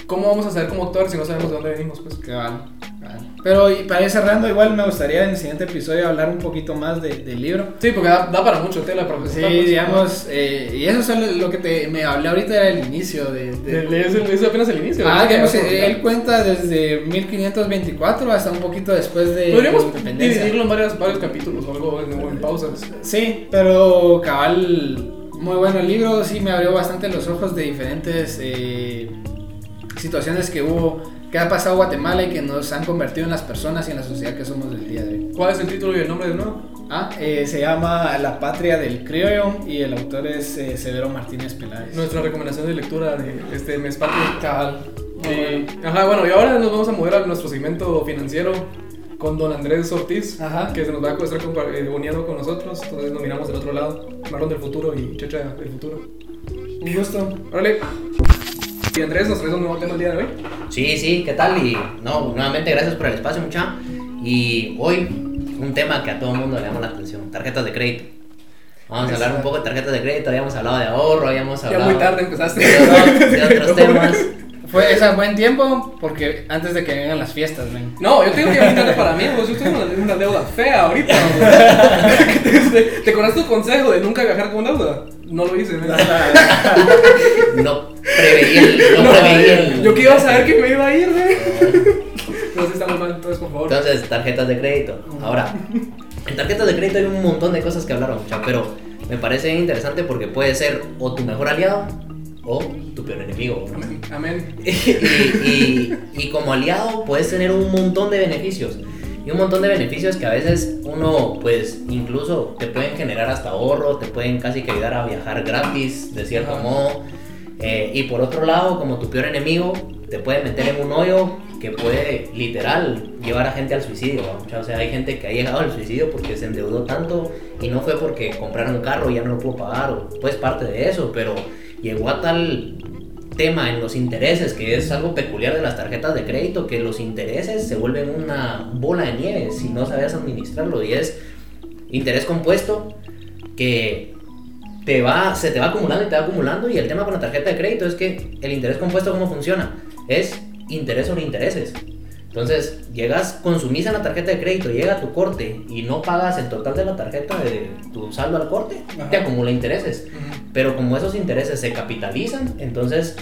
¿Cómo vamos a saber cómo actuar si no sabemos de dónde venimos? Pues Cabal, cabal. Pero y para ir cerrando, igual me gustaría en el siguiente episodio hablar un poquito más de- del libro. Sí, porque da, da para mucho tela para Sí, pues, digamos, eh, y eso es lo que te, me hablé ahorita era el inicio de... de- De- Es, el- es apenas el inicio. Ah, ¿no? digamos, eh, él cuenta desde 1524 hasta un poquito después de Podríamos dividirlo en varios, varios capítulos o algo en, en pausas. Sí, pero cabal, muy bueno el libro, sí me abrió bastante los ojos de diferentes eh, situaciones que hubo, que ha pasado Guatemala y que nos han convertido en las personas y en la sociedad que somos del día de hoy. ¿Cuál es el título y el nombre de nuevo? Ah, eh, se llama La Patria del Criollo y el autor es eh, Severo Martínez Peláez. Nuestra recomendación de lectura de este mes patrio. cabal. muy Eh. Ajá, bueno, y ahora nos vamos a mover a nuestro segmento financiero con don Andrés Ortiz, Ajá. que se nos va a estar eh, uniendo con nosotros. Entonces nos miramos del otro lado. Marlon del futuro y Checha del futuro. Un gusto. Órale. Y Andrés, nos traes un nuevo tema el día de hoy. Sí, sí, ¿qué tal? Y no, nuevamente gracias por el espacio, mucha. Y hoy un tema que a todo el mundo le llama la atención, tarjetas de crédito. Vamos a hablar un poco de tarjetas de crédito, habíamos hablado de ahorro, habíamos Ya hablado muy tarde empezaste. de, otro- de otros <laughs> temas. Fue ese buen tiempo porque antes de que vengan las fiestas, ven. No, yo tengo que invitarle para mí, pues yo tengo una, una deuda fea ahorita. <laughs> <laughs> ¿Te, ¿Te acuerdas tu consejo de nunca viajar con deuda? No lo hice, ¿no? <laughs> No preveí el... No, preveí el Yo que iba a saber que me iba a ir, güey. Pero sí estamos mal, entonces por favor. Entonces, tarjetas de crédito. Ahora, en tarjetas de crédito hay un montón de cosas que hablaron, pero me parece interesante porque puede ser o tu mejor aliado o tu peor enemigo. ¿no? Amén. Amén. <laughs> y, y- y como aliado puedes tener un montón de beneficios. Y un montón de beneficios que a veces uno, pues, incluso te pueden generar hasta ahorro, te pueden casi que ayudar a viajar gratis, de cierto Ajá. modo. Eh, y por otro lado, como tu peor enemigo, te puede meter en un hoyo que puede literal llevar a gente al suicidio. ¿no? O sea, hay gente que ha llegado al suicidio porque se endeudó tanto y no fue porque compraron un carro y ya no lo pudo pagar, o pues parte de eso, pero llegó a tal tema en los intereses, que es algo peculiar de las tarjetas de crédito, que los intereses se vuelven una bola de nieve si no sabes administrarlo. Y es interés compuesto que te va, se te va acumulando y te va acumulando. Y el tema con la tarjeta de crédito es que el interés compuesto cómo funciona es interés sobre intereses. Entonces, llegas, consumís en la tarjeta de crédito, llega a tu corte y no pagas el total de la tarjeta de tu saldo al corte, Ajá. te acumula intereses. Pero como esos intereses se capitalizan, entonces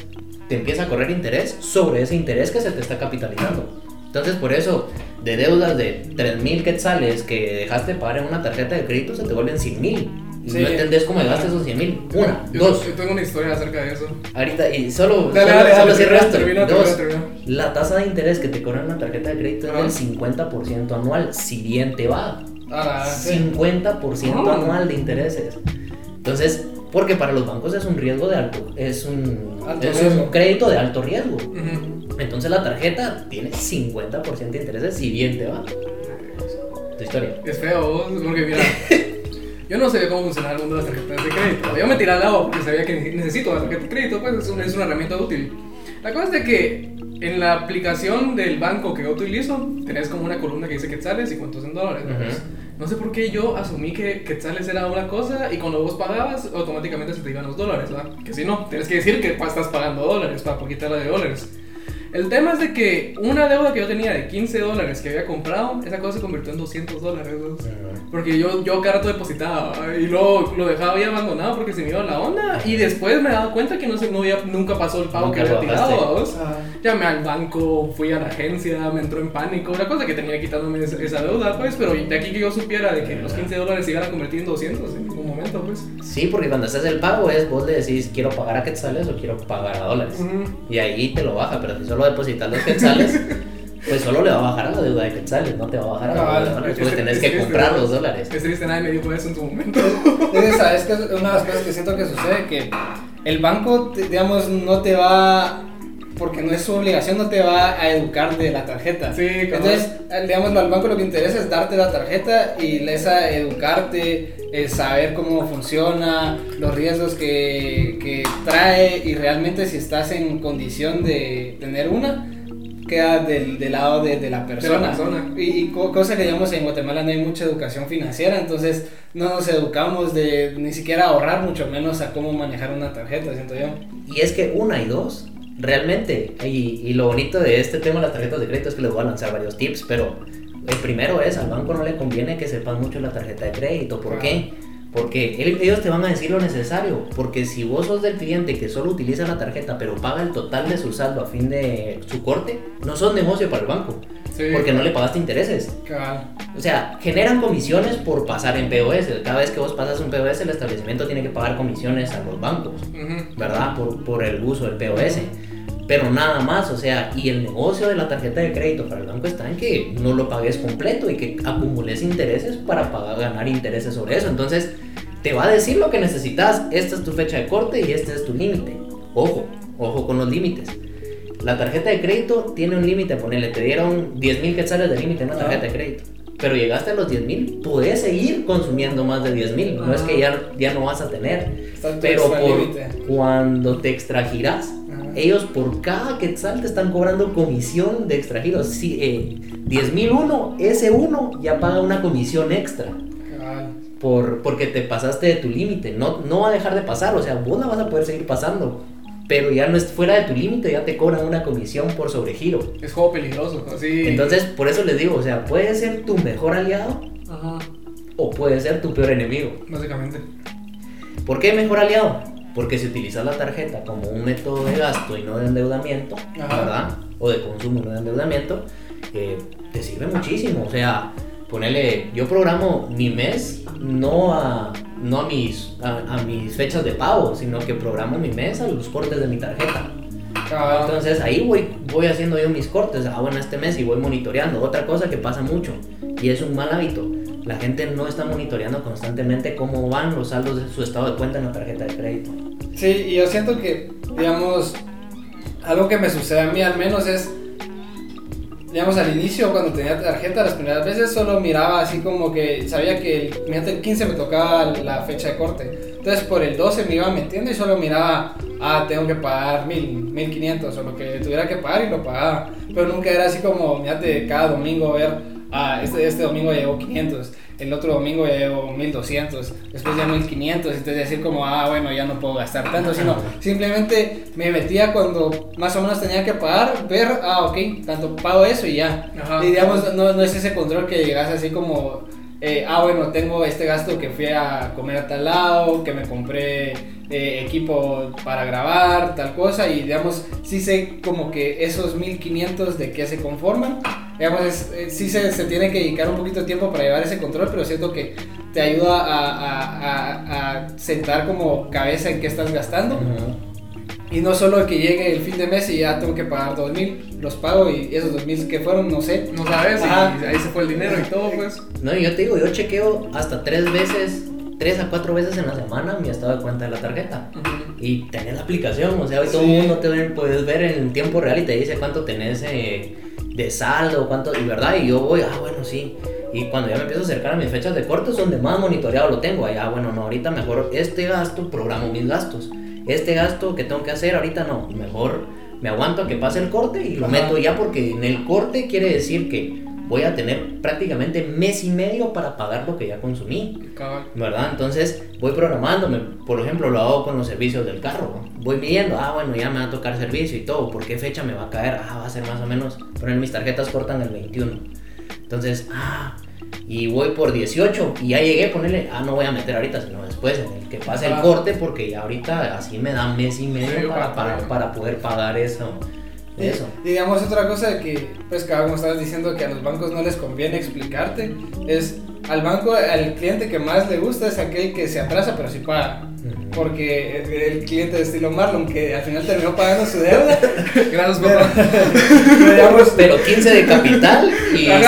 te empieza a correr interés sobre ese interés que se te está capitalizando. Entonces por eso, de deudas de 3.000 quetzales que dejaste de pagar en una tarjeta de crédito, se te vuelven 100.000. Sí. no entendés cómo llegaste a esos 100.000. Una, Yo, dos. yo tengo una historia acerca de eso. Ahorita, y solo, Dale, solo, dale, solo dale, cierro esto. termina, Dos, termina, la tasa de interés que te cobran una tarjeta de crédito es del 50% anual, si bien te va. Ah, sí. 50% Ah. anual de intereses. Entonces, porque para los bancos es un riesgo de alto, es un, Alto es un crédito de alto riesgo. Entonces la tarjeta tiene 50% de intereses si bien te va. tu historia. Es feo, porque mira, <laughs> yo no sabía cómo funcionaba el mundo de las tarjetas de crédito. Yo me tiré al lado porque sabía que necesito la tarjeta de crédito, pues es, un- es una herramienta útil. La cosa es de que en la aplicación del banco que yo utilizo, tenés como una columna que dice quetzales y cuántos en dólares. ¿no? Ujú. Pues, No sé por qué yo asumí que quetzales era una cosa y cuando vos pagabas, automáticamente se te iban los dólares, ¿verdad? Que si no, tienes que decir que estás pagando dólares para quitarla de dólares. El tema es de que una deuda que yo tenía de 15 dólares que había comprado, esa cosa se convirtió en 200 dólares. ¿no? Porque yo, yo cada rato depositaba y luego lo dejaba ahí abandonado porque se me iba la onda y después me daba cuenta que no, se, no había, nunca pasó el pago Nunca que había tirado. Llamé al banco, fui a la agencia, me entró en pánico. La cosa que tenía quitándome esa, esa deuda, pues, pero de aquí que yo supiera de que los 15 dólares se iban a convertir en 200 en ningún momento, pues. Sí, porque cuando haces el pago es vos le decís quiero pagar a quetzales o quiero pagar a dólares. Ujú. Y ahí te lo baja, pero si solo depositas los quetzales, <laughs> pues solo le va a bajar a la deuda de quetzales, no te va a bajar a la deuda de dólares, Es- porque tenés es- que comprar los dólares. Es triste, nadie me dijo eso en su momento. <laughs> Entonces, ¿sabes qué es una de las cosas que siento que sucede? Que el banco, digamos, no te va, porque no es su obligación, no te va a educar de la tarjeta. Sí. Entonces, digamos, al banco lo que interesa es darte la tarjeta y esa educarte, eh, saber cómo funciona, los riesgos que, que trae y realmente si estás en condición de tener una, queda del, del lado de, de la persona. persona. Y, y co- cosa que digamos en Guatemala no hay mucha educación financiera, entonces no nos educamos de ni siquiera ahorrar, mucho menos a cómo manejar una tarjeta, siento yo. Y es que una y dos, realmente, y, y lo bonito de este tema de las tarjetas de crédito es que les voy a lanzar varios tips, pero el primero es, al banco no le conviene que sepas mucho la tarjeta de crédito. ¿Por qué? Porque él- ellos te van a decir lo necesario, porque si vos sos del cliente que solo utiliza la tarjeta pero paga el total de su saldo a fin de su corte, no sos negocio para el banco, Sí. porque no le pagaste intereses. Cabal. O sea, generan comisiones por pasar en POS. Cada vez que vos pasas un POS, el establecimiento tiene que pagar comisiones a los bancos. ¿verdad? Por, por el uso del POS. Pero nada más, o sea, y el negocio de la tarjeta de crédito para el banco está en que no lo pagues completo y que acumules intereses para pagar, ganar intereses sobre eso. Entonces, te va a decir lo que necesitas. Esta es tu fecha de corte y este es tu límite. Ojo, ojo con los límites. La tarjeta de crédito tiene un límite, ponele, te dieron 10 mil quetzales de límite en Ah. tarjeta de crédito. Pero llegaste a los 10 mil, puedes seguir consumiendo más de 10 mil. No es que ya, ya no vas a tener. Está Pero por cuando te extragiras, Ajá. Ellos por cada quetzal te están cobrando comisión de extragiro. Si eh, 10.001, ese uno ya paga una comisión extra. Por, porque te pasaste de tu límite. No, no va a dejar de pasar, o sea, vos la vas a poder seguir pasando. Pero ya no es fuera de tu límite, ya te cobran una comisión por sobregiro. Es juego peligroso, así. Entonces, por eso les digo, o sea, puede ser tu mejor aliado Ajá, o puede ser tu peor enemigo. básicamente. ¿Por qué mejor aliado? Porque si utilizas la tarjeta como un método de gasto y no de endeudamiento, Ajá. ¿verdad? O de consumo y no de endeudamiento, eh, te sirve muchísimo. O sea, ponele, yo programo mi mes no a, no a, mis, a, a mis fechas de pago, sino que programo mi mes a los cortes de mi tarjeta. Cabal. Entonces ahí voy, voy haciendo yo mis cortes, ah bueno, este mes y voy monitoreando. Otra cosa que pasa mucho y es un mal hábito, la gente no está monitoreando constantemente cómo van los saldos de su estado de cuenta en la tarjeta de crédito. Sí, y yo siento que, digamos, algo que me sucede a mí al menos es, digamos, al inicio cuando tenía tarjeta las primeras veces solo miraba así como que sabía que el, el 15 me tocaba la fecha de corte. Entonces por el 12 me iba metiendo y solo miraba, ah, tengo que pagar 1000, 1500 o lo que tuviera que pagar y lo pagaba. Pero nunca era así como, fíjate, cada domingo ver, ah, este, este domingo llegó 500 el otro domingo ya llevo 1200, después ya 1500, entonces decir como, ah, bueno, ya no puedo gastar tanto, sino simplemente me metía cuando más o menos tenía que pagar, ver, ah, ok, tanto pago eso y ya. Ajá. Y digamos, no, no es ese control que llegas así como, eh, ah, bueno, tengo este gasto que fui a comer a tal lado, que me compré eh, equipo para grabar, tal cosa, y digamos, sí sé como que esos 1500 de qué se conforman. Digamos, es- eh, sí se, se tiene que dedicar un poquito de tiempo para llevar ese control, pero siento que te ayuda a, a- a- a sentar como cabeza en qué estás gastando. Y no solo que llegue el fin de mes y ya tengo que pagar 2000, los pago y esos 2000 que fueron, no sé. No sabes, y ahí se fue el dinero y todo, pues. No, y yo te digo, yo chequeo hasta tres veces, tres a cuatro veces en la semana mi estado de cuenta de la tarjeta. Y tenés la aplicación, o sea, hoy todo el Sí. mundo te puedes ver en tiempo real y te dice cuánto tenés eh, de saldo, cuánto, y verdad, y yo voy, ah, bueno, sí. Y cuando ya me empiezo a acercar a mis fechas de corte es donde más monitoreado lo tengo. Allá, bueno, no, ahorita mejor este gasto, programo mis gastos. Este gasto que tengo que hacer, ahorita no. Mejor me aguanto a que pase el corte y lo Ajá. meto ya porque en el corte quiere decir que voy a tener prácticamente mes y medio para pagar lo que ya consumí. ¿verdad? Entonces voy programándome, por ejemplo, lo hago con los servicios del carro. ¿no? Voy midiendo, ah, bueno, ya me va a tocar servicio y todo, ¿por qué fecha me va a caer? Ah, va a ser más o menos, poner mis tarjetas cortan el 21. Entonces, ah, y voy por 18 y ya llegué, ponerle, ah, no voy a meter ahorita, sino después, en el que pase el Ah. corte, porque ya ahorita así me da mes y medio para, para para poder pagar eso. Y- Eso. Y digamos otra cosa que, pues como estabas diciendo que a los bancos no les conviene explicarte, es al banco, al cliente que más le gusta es aquel que se atrasa pero sí paga. Porque el cliente de estilo Marlon, que al final terminó pagando su deuda, <laughs> Gracias, papá. pero digamos, Pero 15 de capital y 100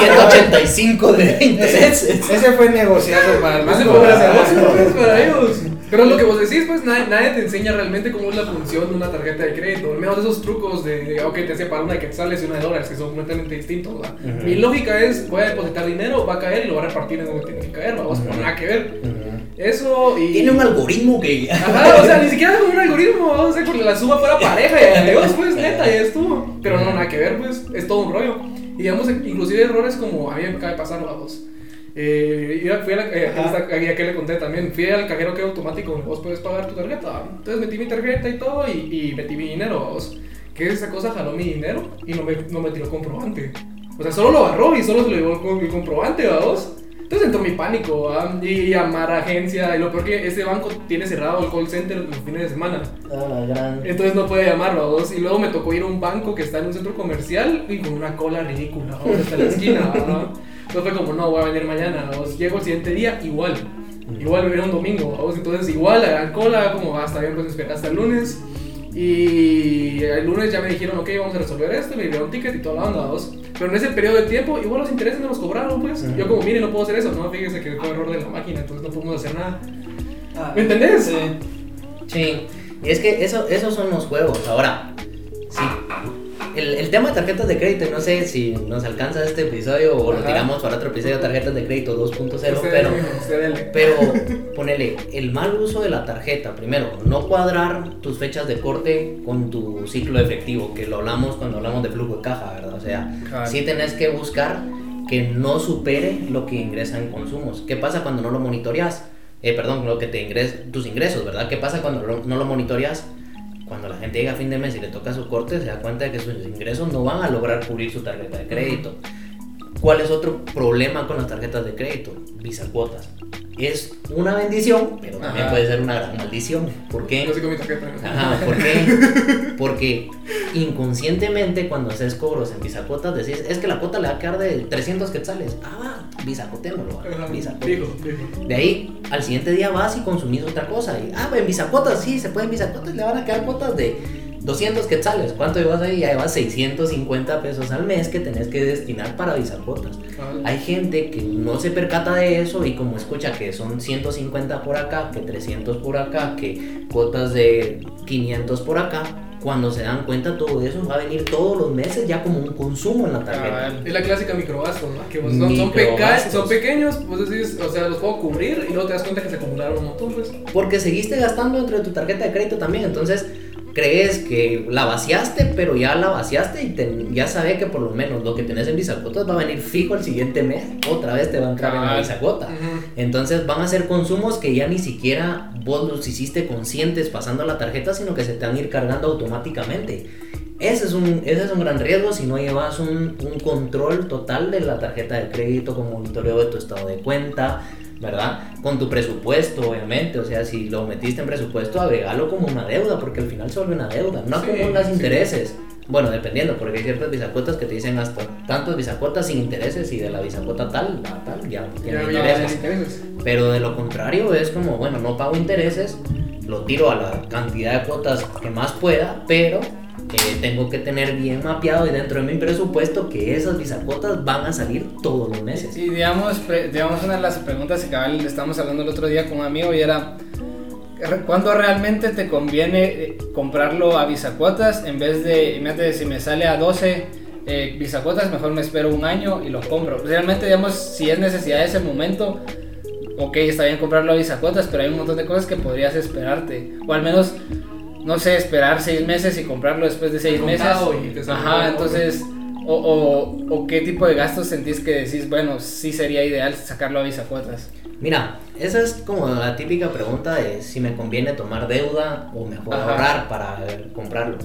185 de intereses. ese fue negociado para el Ese banco. fue ¿verdad? negocio, pues, para ellos. Pero lo que vos decís, pues nadie, nadie te enseña realmente cómo es la función de una tarjeta de crédito. Al menos esos trucos de, ok, te hace pagar una de quetzales y una de dólares, que son completamente distintos. ¿va? Ujú. Mi lógica es, voy a depositar dinero, va a caer y lo va a repartir en donde tiene que caer, vamos a Ujú. nada que ver. Ujú. Eso y... Tiene un algoritmo que... <laughs> Ajá, o sea, ni siquiera con un algoritmo, vamos a hacer que la suba fuera pareja y adiós, pues, neta, y estuvo. Pero no, nada que ver, pues, es todo un rollo. Y digamos, inclusive errores como a mí me acaba de pasar, vamos. Eh, fui a la, eh, esta- aquí- aquí le conté también, fui al cajero que automático vos puedes pagar tu tarjeta. Entonces metí mi tarjeta y todo y, y metí mi dinero, vamos. Que esa cosa jaló mi dinero y no me, no me tiró comprobante. O sea, solo lo agarró y solo se lo llevó con mi comprobante, vamos. Entonces entró mi pánico, ¿va? y llamar a agencia. Y lo peor que este banco tiene cerrado el call center los fines de semana. Ah, gran... Entonces no puede llamarlo, ¿vos? Y luego me tocó ir a un banco que está en un centro comercial y con una cola ridícula, ¿vos? Hasta la esquina, ¿no? Entonces fue como, no, voy a venir mañana, ¿vos? Llego el siguiente día, igual. Igual era un domingo, ¿vos? Entonces igual la gran cola, como, ah, está bien, pues hasta el lunes. Y el lunes ya me dijeron, ok, vamos a resolver esto, me dieron ticket y toda la onda, ¿vos? Pero en ese periodo de tiempo, igual los intereses no los cobraron, pues. Yo como, mire, no puedo hacer eso, no, fíjese que fue error de la máquina, entonces no podemos hacer nada. Ah, ¿Me entendés? Sí. Sí, y es que eso, esos son los juegos. Ahora, sí, el, el tema de tarjetas de crédito, no sé si nos alcanza este episodio o lo Ajá. tiramos para otro episodio de tarjetas de crédito 2.0, Usted pero, pero <laughs> ponele, el mal uso de la tarjeta, primero, no cuadrar tus fechas de corte con tu ciclo efectivo, que lo hablamos cuando hablamos de flujo de caja, ¿verdad? O sea, Claro. sí tenés que buscar que no supere lo que ingresa en consumos. ¿Qué pasa cuando no lo monitoreas? Eh, perdón, lo que te ingres, tus ingresos, ¿verdad? ¿Qué pasa cuando lo- no lo monitoreas? Cuando la gente llega a fin de mes y le toca su corte, se da cuenta de que sus ingresos no van a lograr cubrir su tarjeta de crédito. ¿Cuál es otro problema con las tarjetas de crédito? Visa cuotas. Es una bendición, pero también Ajá. puede ser una gran maldición. ¿Por qué? Sí con mi tarjeta. Ajá, ¿por qué? <laughs> Porque inconscientemente cuando haces cobros en bisacuotas decís, es que la cuota le va a quedar de 300 quetzales. Ah, va. Fijo, fijo. De ahí, al siguiente día vas y consumís otra cosa. Y, ah, en bisacuotas, sí, se pueden bisacuotas, le van a quedar cuotas de 200 quetzales. ¿Cuánto llevas ahí? Ya llevas 650 pesos al mes que tenés que destinar para bisacuotas. Cabal. Hay gente que no se percata de eso y como escucha que son 150 por acá, que 300 por acá, que cuotas de 500 por acá, cuando se dan cuenta todo eso va a venir todos los meses ya como un consumo en la tarjeta. Cabal. Es la clásica microgastos, ¿no? Que son, son, peca- son pequeños, vos decís, o sea, los puedo cubrir y luego te das cuenta que se acumularon un montón, pues. Porque seguiste gastando dentro de tu tarjeta de crédito también, entonces crees que la vaciaste, pero ya la vaciaste y te- ya sabes que por lo menos lo que tenés en bisacuotas va a venir fijo el siguiente mes, otra vez te va a entrar en la Cabal. bisacuota. Ujú. Entonces van a ser consumos que ya ni siquiera vos los hiciste conscientes pasando la tarjeta, sino que se te van a ir cargando automáticamente. Ese es un, ese es un gran riesgo si no llevas un, un control total de la tarjeta de crédito, con monitoreo de tu estado de cuenta, ¿verdad? Con tu presupuesto, obviamente. O sea, si lo metiste en presupuesto, agregalo como una deuda, porque al final se vuelve una deuda. No Sí, acumulas sí. intereses. Bueno, dependiendo, porque hay ciertas bisacuotas que te dicen hasta tantos bisacuotas sin intereses y de la bisacuota tal a tal ya tiene intereses. Pero de lo contrario es como, bueno, no pago intereses, lo tiro a la cantidad de cuotas que más pueda, pero tengo que tener bien mapeado y dentro de mi presupuesto que esas bisacuotas van a salir todos los meses. Y digamos, digamos una de las preguntas que cabal estábamos hablando el otro día con un amigo y era ¿cuándo realmente te conviene eh, comprarlo a bisacuotas en vez de, imagínate, si me sale a 12 eh, bisacuotas, mejor me espero un año y lo compro. Realmente, digamos, si es necesidad de ese momento, ok, está bien comprarlo a bisacuotas, pero hay un montón de cosas que podrías esperarte. O al menos, no sé, esperar seis meses y comprarlo después de seis meses. Contado Ajá, entonces, o, o, o qué tipo de gastos sentís que decís, bueno, sí sería ideal sacarlo a bisacuotas. Mira, esa es como la típica pregunta de si me conviene tomar deuda o mejor Ajá. ahorrar para comprarlo.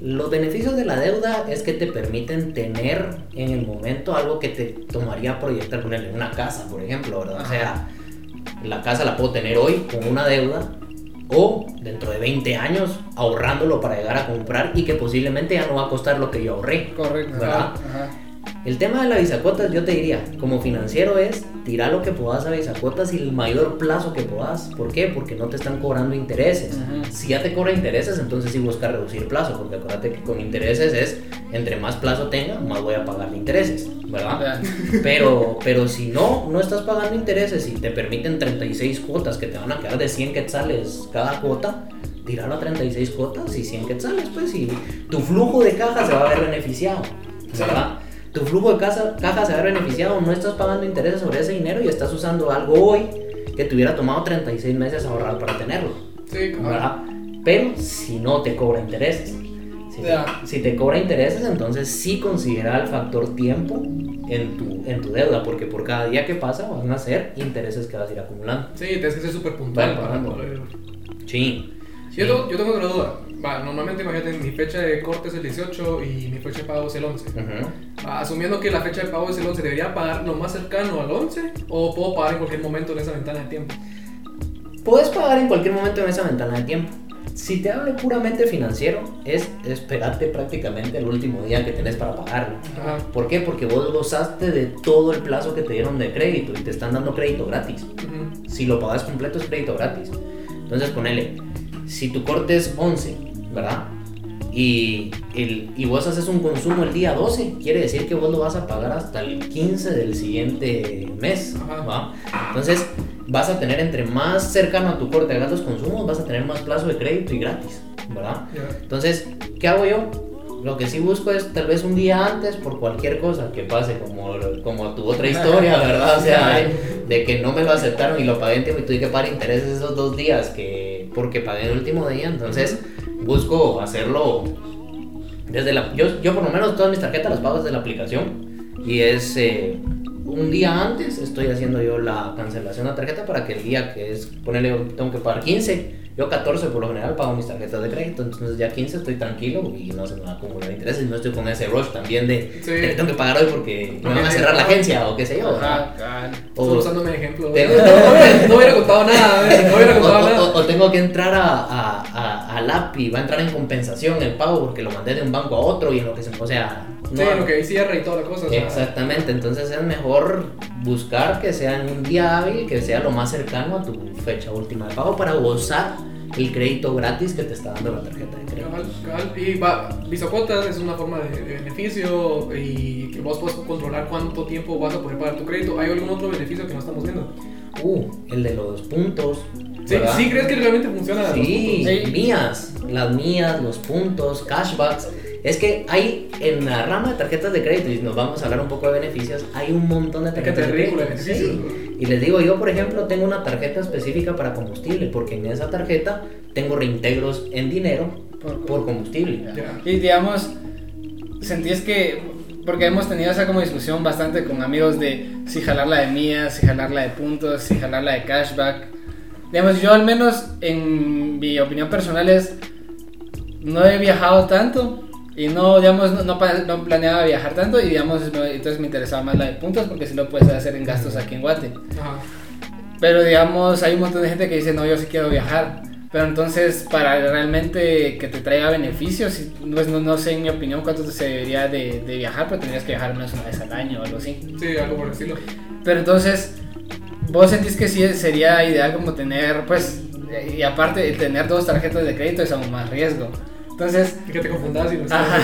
Los beneficios de la deuda es que te permiten tener en el momento algo que te tomaría proyectar ponerle una casa, por ejemplo, ¿verdad? O sea, la casa la puedo tener hoy con una deuda o dentro de 20 años ahorrándolo para llegar a comprar y que posiblemente ya no va a costar lo que yo ahorré. Correcto. ¿Verdad? Ajá. El tema de la bisacuotas, yo te diría, como financiero es tirar lo que puedas a bisacuotas y el mayor plazo que puedas. ¿Por qué? Porque no te están cobrando intereses. Si ya te cobra intereses, entonces sí busca reducir plazo, porque acuérdate que con intereses es, entre más plazo tenga, más voy a pagar de intereses, ¿verdad? <laughs> Pero, pero si no, no estás pagando intereses y te permiten 36 cuotas que te van a quedar de 100 quetzales cada cuota, tirarlo a 36 cuotas y 100 quetzales, pues, y tu flujo de caja se va a ver beneficiado, ¿verdad? Tu flujo de casa, caja se va a ver beneficiado, no estás pagando intereses sobre ese dinero y estás usando algo hoy que te hubiera tomado 36 meses ahorrar para tenerlo. Sí. ¿verdad? Pero si no te cobra intereses. Si, te, si te cobra intereses, entonces sí considera el factor tiempo en tu, en tu deuda, porque por cada día que pasa van a ser intereses que vas a ir acumulando. Sí, tienes que ser súper puntual para bueno. Sí. Yo, tengo, yo tengo otra duda. Va, normalmente imagínate, mi fecha de corte es el 18 y mi fecha de pago es el 11. Ujú. Va, asumiendo que la fecha de pago es el 11, ¿debería pagar lo más cercano al 11? ¿O puedo pagar en cualquier momento en esa ventana de tiempo? Puedes pagar en cualquier momento en esa ventana de tiempo. Si te hablo puramente financiero, es esperarte prácticamente el último día que tenés para pagarlo. Ajá. ¿Por qué? Porque vos gozaste de todo el plazo que te dieron de crédito y te están dando crédito gratis. Ujú. Si lo pagas completo es crédito gratis. Entonces ponele, si tu corte es 11, ¿verdad? Y, el, y vos haces un consumo el día 12, quiere decir que vos lo vas a pagar hasta el 15 del siguiente mes. ¿va? Entonces vas a tener entre más cercano a tu corte hagas los consumos, vas a tener más plazo de crédito y gratis, ¿verdad? Entonces, ¿qué hago yo? Lo que sí busco es tal vez un día antes por cualquier cosa que pase, como, como tu otra <laughs> historia, ¿verdad? O sea, de, de que no me lo aceptaron y lo pagué en tiempo y tuve que pagar intereses esos dos días que porque pagué el último día. Entonces, busco hacerlo desde la... Yo, yo por lo menos todas mis tarjetas las pago desde la aplicación y es... eh, un día antes estoy haciendo yo la cancelación de la tarjeta para que el día que es, ponerle, tengo que pagar 15, yo 14 por lo general pago mis tarjetas de crédito, entonces ya 15 estoy tranquilo y no se me va a acumular intereses, no estoy con ese rush también de Sí. "Te- tengo que pagar hoy porque me van a cerrar la agencia o qué sé yo. cabal. Solo usándome de ejemplo. Tengo- <laughs> No, hubiera- no hubiera contado nada, no hubiera <laughs> O, contado o- nada. o- o tengo que entrar a, a, a, al app y va a entrar en compensación el pago porque lo mandé de un banco a otro y en lo que se... O sea... Sí, lo que cierra y toda la cosa. o sea, Exactamente, entonces es mejor buscar que sea en un día hábil, que sea lo más cercano a tu fecha última de pago para gozar el crédito gratis que te está dando la tarjeta de crédito. Cabal, cabal. Y va, Visacuotas es una forma de, de beneficio y que vos puedes controlar cuánto tiempo vas a poder pagar tu crédito. ¿Hay algún otro beneficio que no estamos viendo? Uh, el de los puntos. ¿Sí, ¿verdad? ¿sí crees que realmente funciona? los Sí, puntos? Sí. mías, las mías, los puntos, cashbacks. Es que hay en la rama de tarjetas de crédito, y nos vamos a hablar un poco de beneficios, hay un montón de tarjetas de crédito. Sí. Y les digo, yo por ejemplo tengo una tarjeta específica para combustible, porque en esa tarjeta tengo reintegros en dinero Por- por combustible. Y digamos, sentís que, porque hemos tenido esa como discusión bastante con amigos de si jalarla de mías, si jalarla de puntos, si jalarla de cashback. Digamos, yo al menos en mi opinión personal es, no he viajado tanto y no, digamos, no, no, no planeaba viajar tanto y digamos, entonces me interesaba más la de puntos porque si lo puedes hacer en gastos aquí en Guate. Ajá. Pero digamos, hay un montón de gente que dice, no, yo sí quiero viajar. Pero entonces, para realmente que te traiga beneficios, pues no, no sé en mi opinión cuánto se debería de, de viajar, pero tendrías que viajar menos una vez al año o algo así. Sí, algo por el estilo. Pero entonces, vos sentís que sí sería ideal como tener, pues, y aparte, tener dos tarjetas de crédito es aún más riesgo. Entonces, Y que te confundas y <laughs> no Ajá.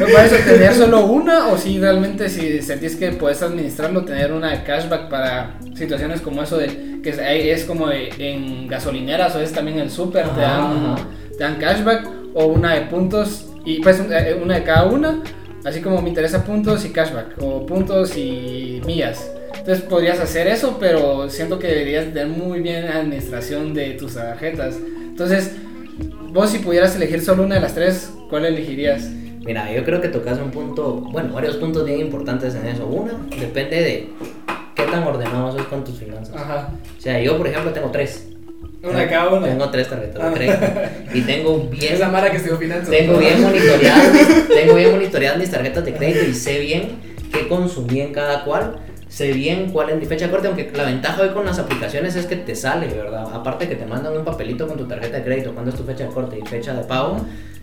¿No para eso tener solo una o si realmente si sentís que puedes administrarlo, tener una de cashback para situaciones como eso de que es, es como de- en gasolineras o es también el súper te, dan, te dan cashback o una de puntos y pues un- eh, una de cada una así como me interesa puntos y cashback, o puntos y millas. Entonces podrías hacer eso, pero siento que deberías tener muy bien administración de tus tarjetas. Entonces, vos si pudieras elegir solo una de las tres, ¿cuál elegirías? Mira, yo creo que tocas un punto, bueno, varios puntos bien importantes en eso. Una, depende de qué tan ordenado sos con tus finanzas. Ajá. O sea, yo, por ejemplo, tengo tres. Una cada una. Tengo tres tarjetas de crédito. Y tengo bien. Es la mara que estudió finanzas. Tengo bien monitoreadas, tengo bien monitoreadas mis tarjetas de crédito y sé bien qué consumí en cada cual. Sé bien cuál es mi fecha de corte, aunque la ventaja hoy con las aplicaciones es que te sale, ¿verdad? Aparte que te mandan un papelito con tu tarjeta de crédito, cuándo es tu fecha de corte y fecha de pago.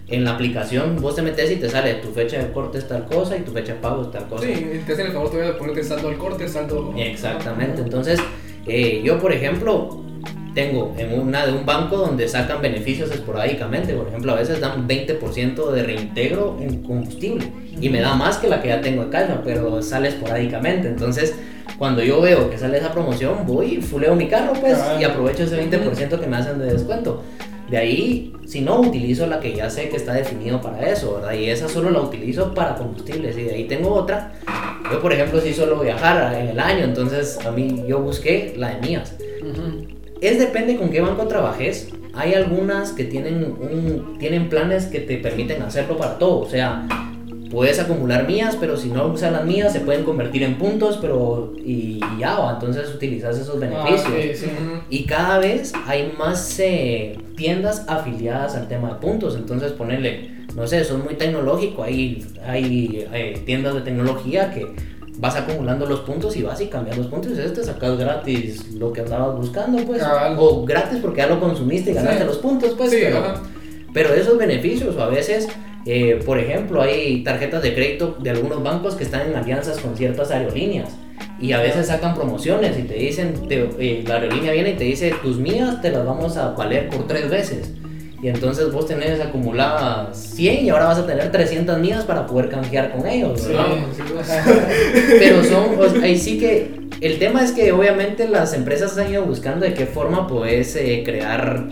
En la aplicación vos te metes y te sale tu fecha de corte es tal cosa y tu fecha de pago es tal cosa. Sí, te hacen el favor todavía de ponerte saldo al corte, saldo. Exactamente, entonces eh, yo por ejemplo tengo en una de un banco donde sacan beneficios esporádicamente, por ejemplo a veces dan 20% de reintegro en combustible y me da más que la que ya tengo en caja, pero sale esporádicamente, entonces cuando yo veo que sale esa promoción voy y fuleo mi carro pues y aprovecho ese 20% que me hacen de descuento. De ahí, si no, utilizo la que ya sé que está definido para eso, ¿verdad? Y esa solo la utilizo para combustibles. Y de ahí tengo otra. Yo, por ejemplo, sí suelo viajar en el año, entonces a mí yo busqué la de mías. Es depende con qué banco trabajes. Hay algunas que tienen, un, tienen planes que te permiten hacerlo para todo. O sea, puedes acumular mías, pero si no usas las mías se pueden convertir en puntos, pero y, y ya, entonces utilizas esos beneficios. Ah, sí, sí. Ujú. Y cada vez hay más eh, tiendas afiliadas al tema de puntos. Entonces ponerle, no sé, son muy tecnológico. Hay, hay eh, tiendas de tecnología que vas acumulando los puntos y vas y cambias los puntos. Y dices, te sacas gratis lo que andabas buscando, pues. Cabal. O gratis porque ya lo consumiste y ganaste Sí. los puntos, pues. Sí, pero, pero esos beneficios, o a veces, eh, por ejemplo, hay tarjetas de crédito de algunos bancos que están en alianzas con ciertas aerolíneas. Y a veces sacan promociones y te dicen, te- eh, la aerolínea viene y te dice, tus mías te las vamos a valer por tres veces. Y entonces vos tenés acumuladas 100 y ahora vas a tener 300 mías para poder canjear con ellos. Sí, sin duda. <laughs> Pero son, o sea, ahí sí que el tema es que obviamente las empresas han ido buscando de qué forma puedes eh, crear...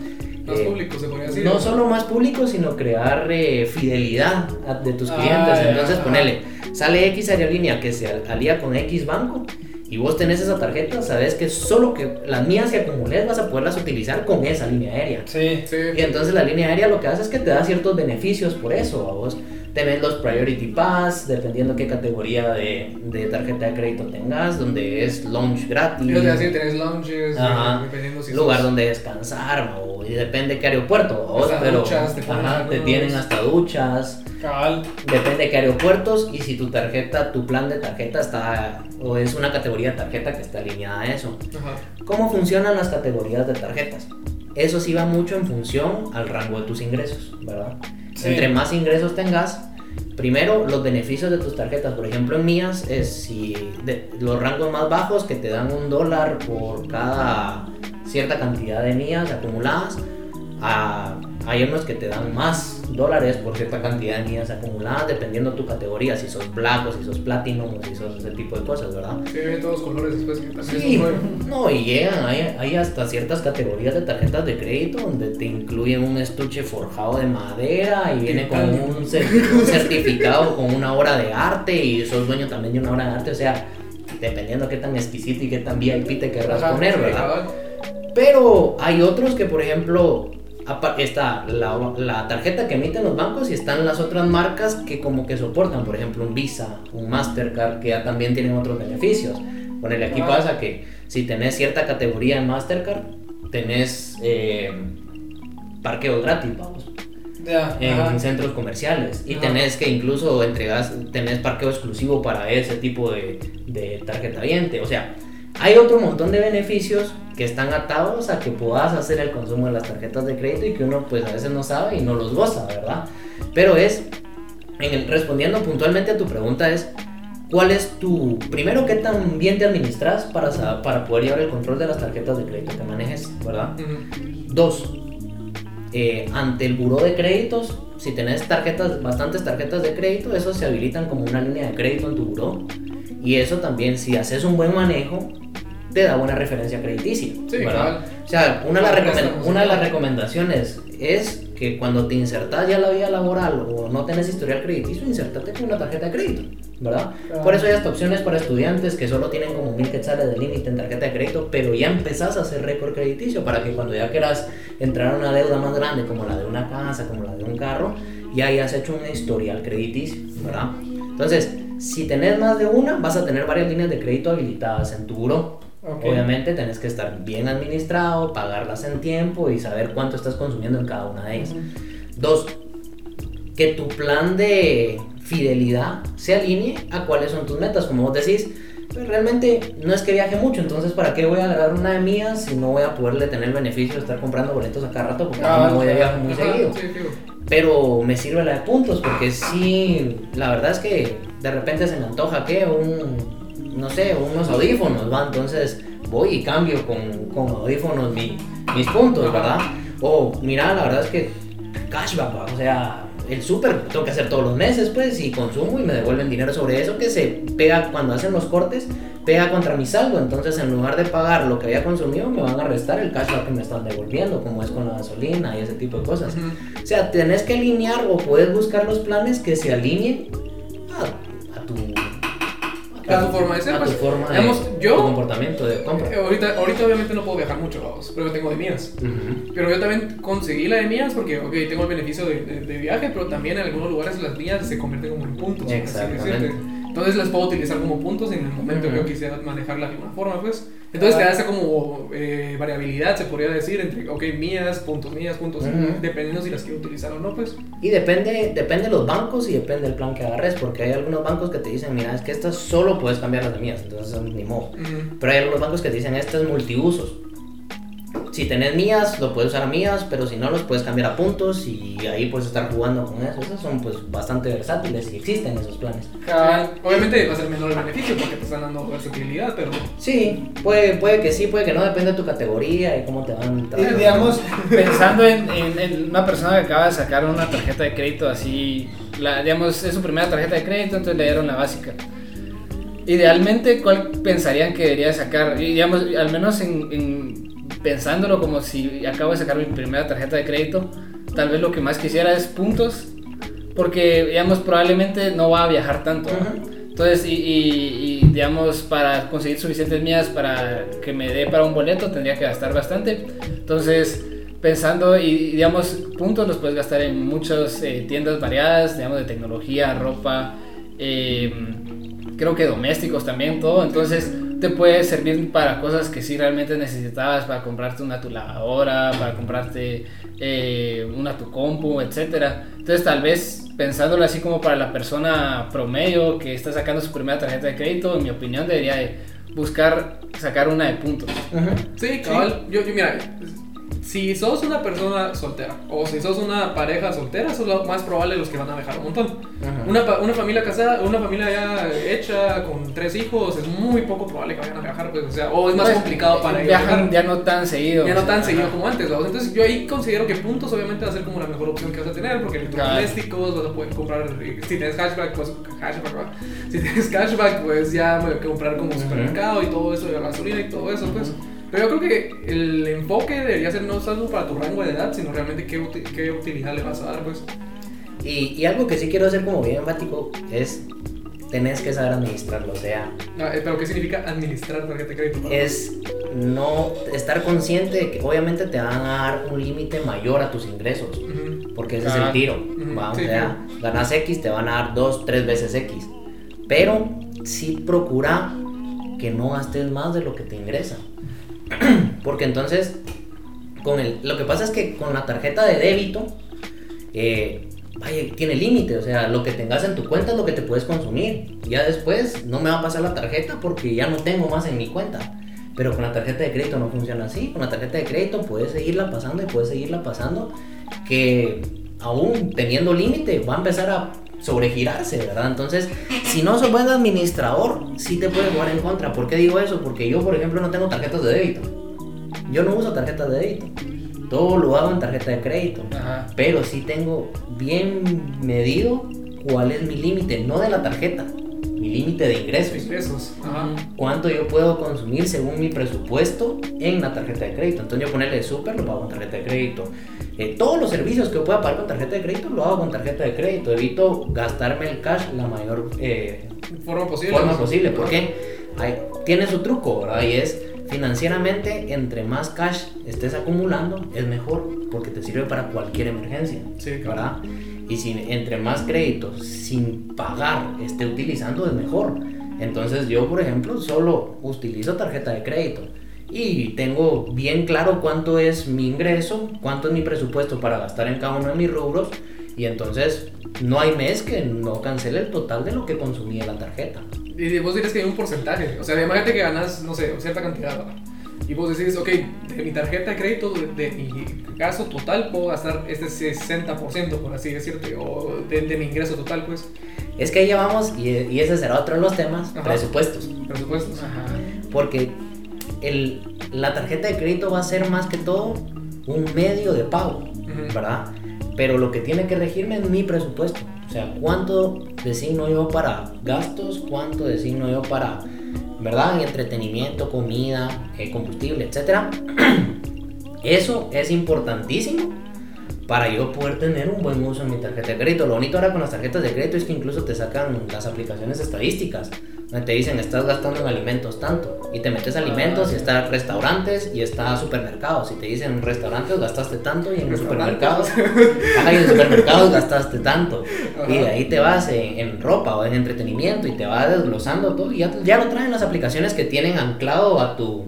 Más eh, público se podría decir. no solo más público, sino crear eh, fidelidad a- de tus Ah, clientes. ya, Entonces, ponele, sale X aerolínea que se al- alía con X banco y vos tenés esa tarjeta, sabes que solo que las mías que acumules vas a poderlas utilizar con esa línea aérea. Sí. Sí. Y entonces la línea aérea lo que hace es que te da ciertos beneficios por eso. A vos tenés los Priority Pass, dependiendo qué categoría de, de tarjeta de crédito tengas, donde es launch gratis. Yo te decía, tenés lounges, Ajá. dependiendo si lugar sos- donde descansar o y depende qué aeropuerto Hasta pero duchas te ajá, te tienen hasta duchas Cabal. depende de qué aeropuertos y si tu tarjeta tu plan de tarjeta está o es una categoría de tarjeta que está alineada a eso Ajá. cómo funcionan las categorías de tarjetas eso sí va mucho en función al rango de tus ingresos verdad Entre más ingresos tengas Primero, los beneficios de tus tarjetas. Por ejemplo, en mías, es si los rangos más bajos que te dan un dólar por cada cierta cantidad de mías acumuladas. a- hay unos que te dan más dólares por cierta cantidad de mías acumuladas, dependiendo tu categoría, si sos black si sos platinum si sos ese tipo de cosas, ¿verdad? Sí, vienen todos los colores después que también Sí, no, y llegan, hay, hay hasta ciertas categorías de tarjetas de crédito donde te incluyen un estuche forjado de madera y viene con un, cer- un certificado con una obra de arte y sos dueño también de una obra de arte, o sea, dependiendo qué tan exquisito y qué tan VIP te querrás poner, ¿verdad? Pero hay otros que, por ejemplo, está la, la tarjeta que emiten los bancos y están las otras marcas que como que soportan, por ejemplo, un Visa, un Mastercard, que ya también tienen otros beneficios. Ponele, aquí Ah. pasa que si tenés cierta categoría en Mastercard, tenés eh, parqueo gratis, vamos, Ya. en ajá. centros comerciales. Y Ajá. tenés que incluso entregas, tenés parqueo exclusivo para ese tipo de, de tarjeta viente. O sea, hay otro montón de beneficios que están atados a que puedas hacer el consumo de las tarjetas de crédito y que uno pues a veces no sabe y no los goza, ¿verdad? Pero es, en el, respondiendo puntualmente a tu pregunta es, ¿cuál es tu, primero, qué tan bien te administras para, para poder llevar el control de las tarjetas de crédito que manejes, ¿verdad? Ujú. Dos, eh, ante el buró de créditos, si tenés tarjetas, bastantes tarjetas de crédito, eso se habilitan como una línea de crédito en tu buró. Y eso también, si haces un buen manejo, te da buena referencia crediticia. Sí, ¿verdad? cabal. O sea, una de, las recomen- préstamos, una de las recomendaciones es que cuando te insertas ya la vida laboral o no tenés historial crediticio, insertate con una tarjeta de crédito, ¿verdad? Claro. Por eso hay hasta opciones para estudiantes que solo tienen como mil quetzales de límite en tarjeta de crédito, pero ya empezás a hacer récord crediticio para que cuando ya quieras entrar a una deuda más grande como la de una casa, como la de un carro, ya hayas hecho un historial crediticio, ¿verdad? Entonces, si tenés más de una, vas a tener varias líneas de crédito habilitadas en tu buró. Ok. Obviamente tenés que estar bien administrado, pagarlas en tiempo y saber cuánto estás consumiendo en cada una de ellas. Dos, que tu plan de fidelidad se alinee a cuáles son tus metas. Como vos decís, pues realmente no es que viaje mucho, entonces ¿para qué voy a agarrar una de mías si no voy a poderle tener el beneficio de estar comprando boletos a cada rato porque Ah, no voy de viaje muy Ajá, seguido? sí. Pero me sirve la de puntos porque sí, la verdad es que de repente se me antoja que un, no sé, unos audífonos, ¿va? Entonces voy y cambio con, con audífonos mi- mis puntos. ¿verdad? O mira, la verdad es que cashback, ¿va? o sea, el súper tengo que hacer todos los meses, pues, y consumo y me devuelven dinero sobre eso que se pega cuando hacen los cortes, pega contra mi saldo. Entonces, en lugar de pagar lo que había consumido, me van a restar el cashback que me están devolviendo, como es con la gasolina y ese tipo de cosas. Ujú. O sea, tenés que alinear o puedes buscar los planes que se alineen a, a tu, tu forma de ser, a tu pues. forma de- Digamos, yo- tu comportamiento de compra. Eh, Ahorita, ahorita obviamente no puedo viajar mucho, vamos, pero yo tengo de mías. Ujú. Pero yo también conseguí la de mías porque, ok, tengo el beneficio de, de- de viaje, pero también en algunos lugares las mías se convierten como en puntos. Exactamente. Entonces las puedo utilizar como puntos en el momento que yo quisiera manejarla de alguna forma, pues. Entonces te da esa como eh, variabilidad, se podría decir, entre, ok, mías, puntos mías, puntos, dependiendo si las quiero utilizar o no, pues. Y depende, depende de los bancos y depende del plan que agarres, porque hay algunos bancos que te dicen, mira, es que estas solo puedes cambiar las de mías, entonces ni modo. Ujú. Pero hay algunos bancos que te dicen, estas multiusos. Si tenés mías, lo puedes usar a mías, pero si no, los puedes cambiar a puntos y ahí puedes estar jugando con eso. Esos son pues bastante versátiles y existen esos planes. Obviamente va a ser menor el beneficio porque te están dando versatilidad, pero Sí, puede, puede que sí, puede que no, depende de tu categoría y cómo te van tratando. digamos, <laughs> pensando en, en- en una persona que acaba de sacar una tarjeta de crédito así, la, digamos, es su primera tarjeta de crédito, entonces le dieron la básica. Idealmente, ¿cuál pensarían que debería sacar? Y digamos, al menos en, en- pensándolo como si acabo de sacar mi primera tarjeta de crédito, tal vez lo que más quisiera es puntos, porque, digamos, probablemente no va a viajar tanto. Entonces, y, y- y, digamos, para conseguir suficientes millas para que me dé para un boleto, tendría que gastar bastante. Entonces, pensando, y y, digamos, puntos los puedes gastar en muchas eh, tiendas variadas, digamos, de tecnología, ropa, eh, creo que domésticos también, todo. Entonces, te puede servir para cosas que sí realmente necesitabas, para comprarte una tu lavadora, para comprarte eh, una tu compu, etcétera. Entonces, tal vez pensándolo así como para la persona promedio que está sacando su primera tarjeta de crédito, en mi opinión debería de buscar sacar una de puntos. Ujú. Sí, cabal. Yo, yo, mira, si sos una persona soltera o si sos una pareja soltera, sos lo más probable los que van a viajar un montón. Una, una familia casada, una familia ya hecha con tres hijos, es muy poco probable que vayan a viajar, pues, o sea, o es más Pues, complicado para ellos. Viajan viajar. ya no tan seguido. Ya no tan Ajá. seguido como antes, ¿verdad? Entonces yo ahí considero que puntos obviamente va a ser como la mejor opción que vas a tener, porque electrodomésticos vas a poder comprar, eh, si tienes cashback, pues cashback, ¿verdad? Si tienes <laughs> cashback, pues ya voy a comprar como supermercado y todo eso, de la gasolina y todo eso, pues. Pero yo creo que el enfoque debería ser no solo para tu rango de edad, sino realmente qué, uti- qué utilidad le vas a dar, pues. Y, y algo que sí quiero hacer como bien enfático es, tenés que saber administrarlo, o sea, Ah, eh, Pero ¿qué significa administrar tarjeta de crédito? es no estar consciente de que obviamente te van a dar un límite mayor a tus ingresos, Ujú. porque ese es Ah. el tiro, ¿va? o sí, sea, ganas X, te van a dar dos, tres veces X, pero sí procura que no gastes más de lo que te ingresa, <clears throat> porque entonces, con el, lo que pasa es que con la tarjeta de débito, eh, tiene límite, o sea, lo que tengas en tu cuenta es lo que te puedes consumir. Ya después no me va a pasar la tarjeta porque ya no tengo más en mi cuenta. Pero con la tarjeta de crédito no funciona así. Con la tarjeta de crédito puedes seguirla pasando y puedes seguirla pasando. Que aún teniendo límite va a empezar a sobregirarse, ¿verdad? Entonces, si no sos buen administrador, sí te puede jugar en contra. ¿Por qué digo eso? Porque yo, por ejemplo, no tengo tarjetas de débito. Yo no uso tarjetas de débito. Todo lo hago en tarjeta de crédito. Ajá. Pero sí tengo bien medido cuál es mi límite, no de la tarjeta. Mi límite de ingresos. Ingresos. Ajá. cuánto yo puedo consumir según mi presupuesto en la tarjeta de crédito. Entonces yo ponerle súper, lo pago con tarjeta de crédito. Eh, todos los servicios que pueda pagar con tarjeta de crédito, lo hago con tarjeta de crédito. Evito gastarme el cash la mayor eh, Forma posible. forma posible. Porque hay- tiene su truco, ¿verdad? Y es financieramente, entre más cash estés acumulando, es mejor. Porque te sirve para cualquier emergencia. Sí, claro. ¿verdad? Y si entre más créditos sin pagar esté utilizando, es mejor. Entonces yo, por ejemplo, solo utilizo tarjeta de crédito. Y tengo bien claro cuánto es mi ingreso, cuánto es mi presupuesto para gastar en cada uno de mis rubros. Y entonces no hay mes que no cancele el total de lo que consumí en la tarjeta. Y vos dirías que hay un porcentaje. O sea, imagínate que ganas, no sé, cierta cantidad. ¿verdad? Y vos decís, ok, de mi tarjeta de crédito, de, de mi gasto total, puedo gastar este 60%, por así decirte, o de, de mi ingreso total, pues, Es que ahí ya vamos, y, y ese será otro de los temas, Ajá. presupuestos. presupuestos. Ajá. Porque el, la tarjeta de crédito va a ser más que todo un medio de pago. ¿verdad? Pero lo que tiene que regirme es mi presupuesto. O sea, cuánto designo yo para gastos, cuánto designo yo para, ¿verdad? Entretenimiento, comida, eh, combustible, etc. <clears throat> Eso es importantísimo para yo poder tener un buen uso en mi tarjeta de crédito. Lo bonito ahora con las tarjetas de crédito es que incluso te sacan las aplicaciones estadísticas. Donde te dicen, estás gastando en alimentos tanto. Y te metes a alimentos y está restaurantes y está supermercados. Y te dicen, restaurantes gastaste tanto y en los supermercados. Ajá, y en supermercados gastaste tanto. Y de ahí te vas en, en ropa o en entretenimiento y te va desglosando todo. Y ya, ya lo traen las aplicaciones que tienen anclado a tu,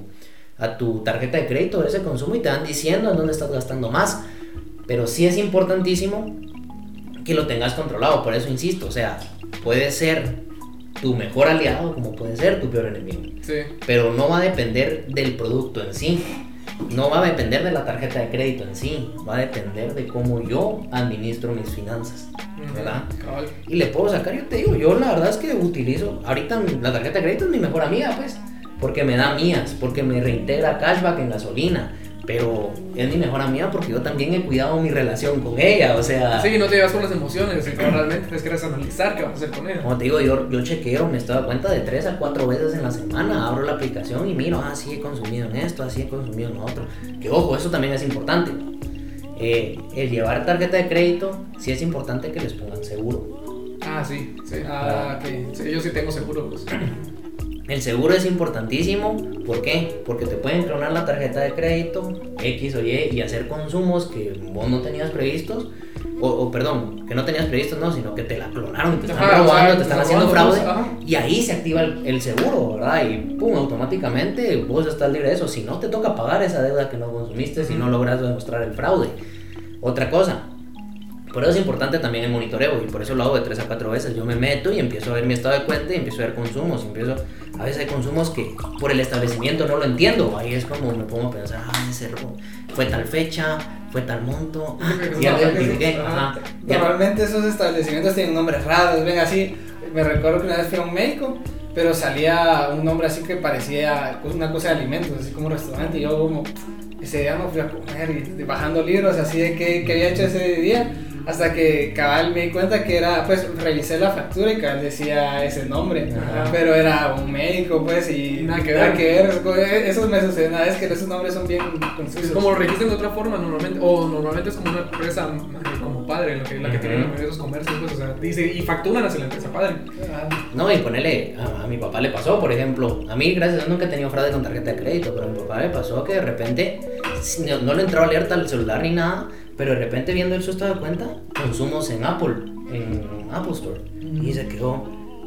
a tu tarjeta de crédito ese consumo y te van diciendo en dónde estás gastando más. Pero sí es importantísimo que lo tengas controlado. Por eso insisto, o sea, puede ser tu mejor aliado como puede ser tu peor enemigo. Sí. Pero no va a depender del producto en sí. No va a depender de la tarjeta de crédito en sí. Va a depender de cómo yo administro mis finanzas. ¿Verdad? Y le puedo sacar, yo te digo, yo la verdad es que utilizo, ahorita la tarjeta de crédito es mi mejor amiga, pues, porque me da mías, porque me reintegra cashback en gasolina, pero es mi mejor amiga porque yo también he cuidado mi relación con ella, o sea, Sí, no te llevas por las emociones, pero realmente tienes que analizar qué vas a hacer con ella. como te digo, yo, yo chequeo, me estoy dando cuenta de tres a cuatro veces en la semana, abro la aplicación y miro, ah, sí he consumido en esto, así he consumido en lo otro, que ojo, eso también es importante. Eh, el llevar tarjeta de crédito, sí es importante que les pongan seguro. Ah, sí, sí. Ah, ok. Sí, yo sí tengo seguro, pues. El seguro es importantísimo, ¿por qué? Porque te pueden clonar la tarjeta de crédito X o Y y hacer consumos que vos no tenías previstos, o, o, perdón, que no tenías previstos, no, sino que te la clonaron, te están robando, te están haciendo fraude, y ahí se activa el, el seguro, ¿verdad? Y pum, automáticamente vos estás libre de eso. Si no, te toca pagar esa deuda que no consumiste si no logras demostrar el fraude. Otra cosa, por eso es importante también el monitoreo y por eso lo hago de 3 a 4 veces. Yo me meto y empiezo a ver mi estado de cuenta y empiezo a ver consumos. y empiezo, a veces hay consumos que por el establecimiento no lo entiendo. Ahí es como me pongo a pensar, ah, ese fue tal fecha, fue tal monto, ah, ya. Ajá. Ya- Normalmente esos establecimientos tienen nombres raros, ven así. Me recuerdo que una vez fui a un médico, pero salía un nombre así que parecía una cosa de alimentos, así como un restaurante. Y yo como, ese día no fui a comer y bajando libros así de qué, qué había hecho ese día. Hasta que cabal me di cuenta que era, pues revisé la factura y cabal decía ese nombre, Ajá. pero era un médico pues y Nada que nada ver. que ver. Eso me una vez que esos nombres son bien confusos. Es como lo registran de otra forma normalmente, o normalmente es como una empresa eh, como padre, la que, la que tiene esos comercios, pues, o sea, dice, y facturan hacia la empresa padre. Ah, No, y ponele, a, a mi papá le pasó, por ejemplo, a mí gracias a Dios nunca he tenido fraude con tarjeta de crédito, pero a mi papá le pasó que de repente no le entró alerta al celular ni nada, pero de repente viendo el su estado de cuenta, consumos en Apple, en Apple Store, y se quedó,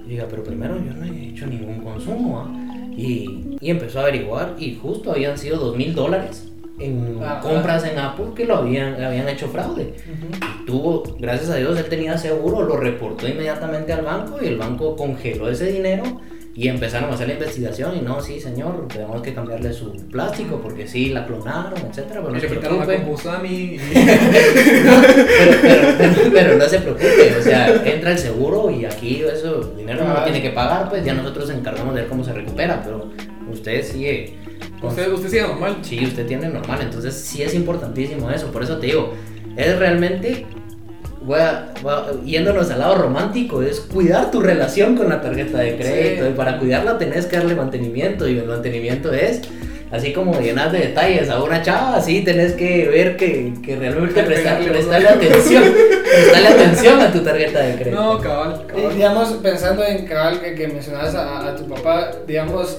y diga, pero primero yo no he hecho ningún consumo, ¿ah?". y, y empezó a averiguar, y justo habían sido dos mil dólares en Ah, compras en Apple que lo habían, habían hecho fraude ujú. tuvo, gracias a Dios, él tenía seguro, lo reportó inmediatamente al banco y el banco congeló ese dinero y empezaron a hacer la investigación y no, sí señor, tenemos que cambiarle su plástico porque sí, la clonaron, etcétera, pero no se preocupe. Y... pero, pero- pero- pero no se preocupe, o sea, entra el seguro y aquí eso, dinero no lo tiene que pagar, pues ya nosotros nos encargamos de ver cómo se recupera, pero usted sigue con Usted, usted sigue normal. Sí, usted tiene normal, entonces sí es importantísimo eso, por eso te digo, es realmente a, voy a- yéndonos al lado romántico, es cuidar tu relación con la tarjeta de crédito. Sí. Y para cuidarla tenés que darle mantenimiento. Y el mantenimiento es, así como llenar de detalles a una chava, así tenés que ver que, que realmente <laughs> prestarle ¿no? atención. <laughs> prestarle atención a tu tarjeta de crédito. No, cabal, Y, cabal. digamos, pensando en cabal que, que mencionabas a, a tu papá, digamos,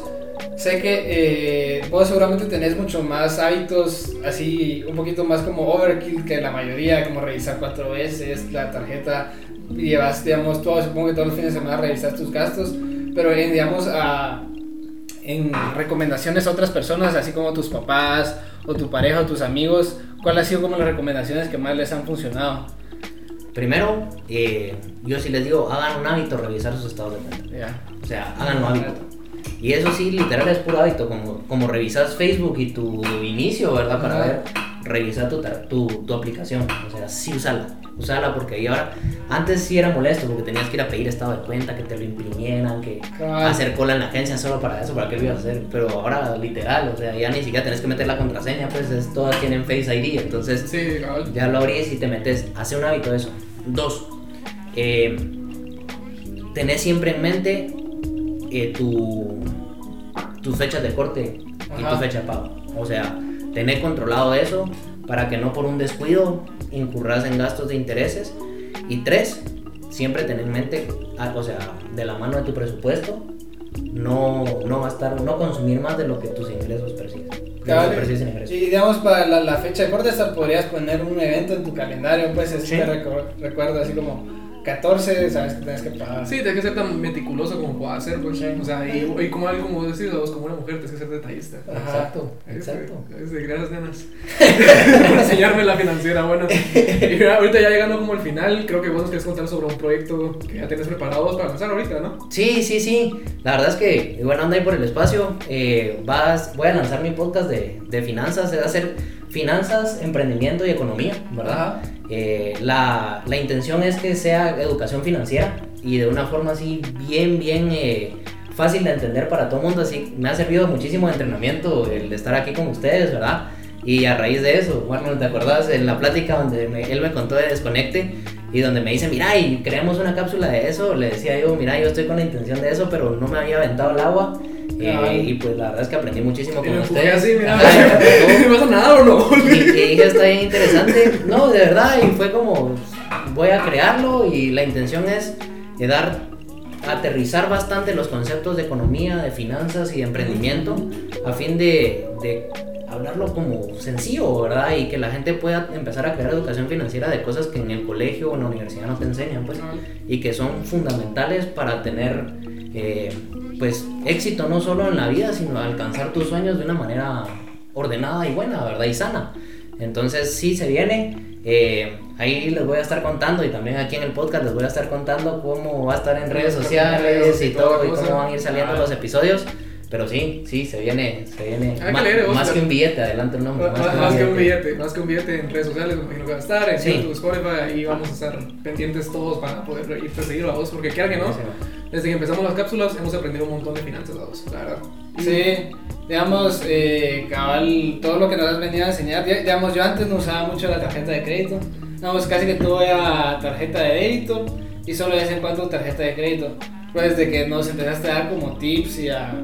sé que eh, vos seguramente tenés mucho más hábitos así, un poquito más como overkill que la mayoría, como revisar cuatro veces la tarjeta, llevas, digamos, todo, supongo que todos los fines de semana revisas tus gastos, pero en, digamos, a, en recomendaciones a otras personas, así como tus papás o tu pareja o tus amigos, ¿cuáles han sido como las recomendaciones que más les han funcionado? Primero, eh, yo sí les digo, hagan un hábito revisar sus estados de cuenta. O sea, háganlo hábito. Y eso sí, literal es puro hábito, como, como revisas Facebook y tu inicio, ¿verdad? Para ver, revisar tu, tu, tu aplicación. O sea, sí usala. Usala porque ahí ahora, antes sí era molesto porque tenías que ir a pedir estado de cuenta, que te lo imprimieran, que hacer cola en la agencia solo para eso, para qué lo ibas a hacer. Pero ahora, literal, o sea, ya ni siquiera tenés que meter la contraseña, pues es, todas tienen Face ID, entonces Sí, ya lo abrís y te metes. Hace un hábito de eso. Dos, eh, tenés siempre en mente eh, tu, tus fechas de corte y tu fecha de pago. O sea, tener controlado eso para que no por un descuido incurras en gastos de intereses. Y tres, siempre tener en mente, o sea, de la mano de tu presupuesto, no, no gastar, no consumir más de lo que tus ingresos persiguen. de lo que Cabal, percibes en ingresos. Y digamos, para la, la fecha de corte, podrías poner un evento en tu calendario, pues Sí. así como 14, sabes que tienes que pagar. Sí, tienes que ser tan meticuloso como puedas ser, pues. Sí. O sea, y, y como algo como decís, vos como una mujer, tienes que ser detallista. Ajá. Exacto, exacto. ese, gracias, nenas. <laughs> Por enseñarme la financiera, bueno. Y mira, ahorita ya llegando como al final, creo que vos nos querés contar sobre un proyecto que ya tienes preparado para lanzar ahorita, ¿no? Sí, sí, sí. La verdad es que, bueno, anda ahí por el espacio. eh, vas, voy a lanzar mi podcast de, de finanzas. Se va a hacer finanzas, emprendimiento y economía, ¿verdad? Eh, la, la intención es que sea educación financiera y de una forma así bien, bien eh, fácil de entender para todo el mundo. Así me ha servido muchísimo de entrenamiento el estar aquí con ustedes, ¿verdad? Y a raíz de eso, bueno, ¿te acuerdas en la plática donde me- él me contó de Desconecte? Y donde me dice, mira, y creamos una cápsula de eso, le decía yo, mira, yo estoy con la intención de eso, pero no me había aventado el agua. Eh, y pues la verdad es que aprendí muchísimo con ustedes. así, mira. <laughs> Me empujó. <laughs> ¿Me vas a nadar o no? Y, y dije, está bien interesante. No, de verdad, y fue como, voy a crearlo y la intención es de dar, aterrizar bastante los conceptos de economía, de finanzas y de emprendimiento a fin de, de hablarlo como sencillo, ¿verdad? Y que la gente pueda empezar a crear educación financiera de cosas que en el colegio o en la universidad no te enseñan, pues y que son fundamentales para tener eh, pues éxito no solo en la vida sino alcanzar tus sueños de una manera ordenada y buena verdad y sana entonces sí se viene eh, ahí les voy a estar contando y también aquí en el podcast les voy a estar contando cómo va a estar en redes sociales y todo y cómo van a ir saliendo Ah. los episodios pero sí, sí, se viene, se viene. Que ma- leer, más que un billete, adelante el nombre. Más, más que un billete, más que un billete en redes sociales, me imagino que va a estar, en Sí. YouTube, Spotify, ahí vamos a estar pendientes todos para poder irte a seguir a vos, porque quiera que no, desde que empezamos las cápsulas hemos aprendido un montón de finanzas a vos, la verdad. Sí, digamos, eh, cabal, todo lo que nos has venido a enseñar, di- digamos, yo antes no usaba mucho la tarjeta de crédito, digamos, casi que todo era tarjeta de débito y solo de vez en cuando tarjeta de crédito. Pues desde que nos empezaste a dar como tips y a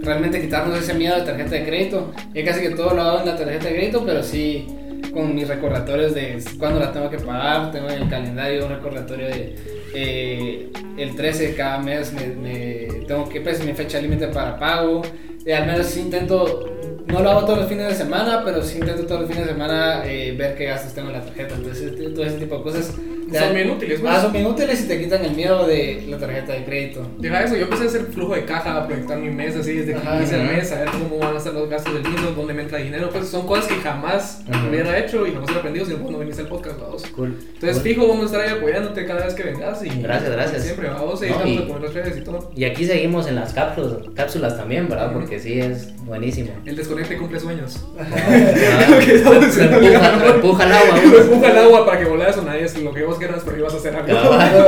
realmente quitarnos ese miedo de tarjeta de crédito, ya casi que todo lo hago en la tarjeta de crédito, pero sí con mis recordatorios de cuándo la tengo que pagar, tengo en el calendario un recordatorio de eh, el 13 de cada mes me, me- tengo que pues mi fecha límite para pago. Y al menos intento no lo hago todos los fines de semana pero sí intento todos los fines de semana eh, ver qué gastos tengo en la tarjeta entonces todo ese tipo de cosas Son bien útiles, pues. ah, son bien útiles y te quitan el miedo de la tarjeta de crédito Deja eso, yo empecé a hacer flujo de caja, a proyectar mi mes así desde que Ajá. inicia el mes, a ver cómo van a ser los gastos del mismo, dónde me entra dinero, pues son cosas que jamás Ujú. hubiera hecho y jamás hubiera aprendido si no viniste al podcast, vamos. Cool. Entonces, Cool. fijo, vamos a estar ahí apoyándote cada vez que vengas y Gracias, gracias. siempre vamos ir No, y- por las redes y todo. Y aquí seguimos en las cápsulas, cápsulas también, ¿verdad? Porque sí es buenísimo. El desconecte cumple sueños. <laughs> Ah, que estamos empuja, empuja el agua. Lo empuja el agua para que volas o nadie es lo que vos guerras, pero ibas a hacer algo.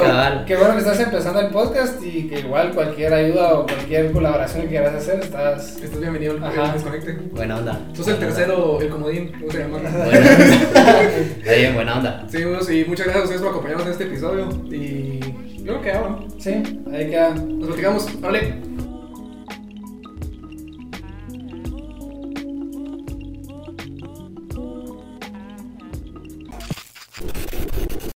Cabal. Qué bueno que estás empezando el podcast y que igual cualquier ayuda o cualquier colaboración que quieras hacer, estás... Estás bienvenido al Ajá. al Desconecte. Buena onda. Sos el tercero, el comodín, ¿cómo se llama? Buena onda. <laughs> Está bien, buena onda. Sí, bueno, sí, muchas gracias a ustedes por acompañarnos en este episodio. Y creo que ahora Sí, ahí queda. nos platicamos. Vale.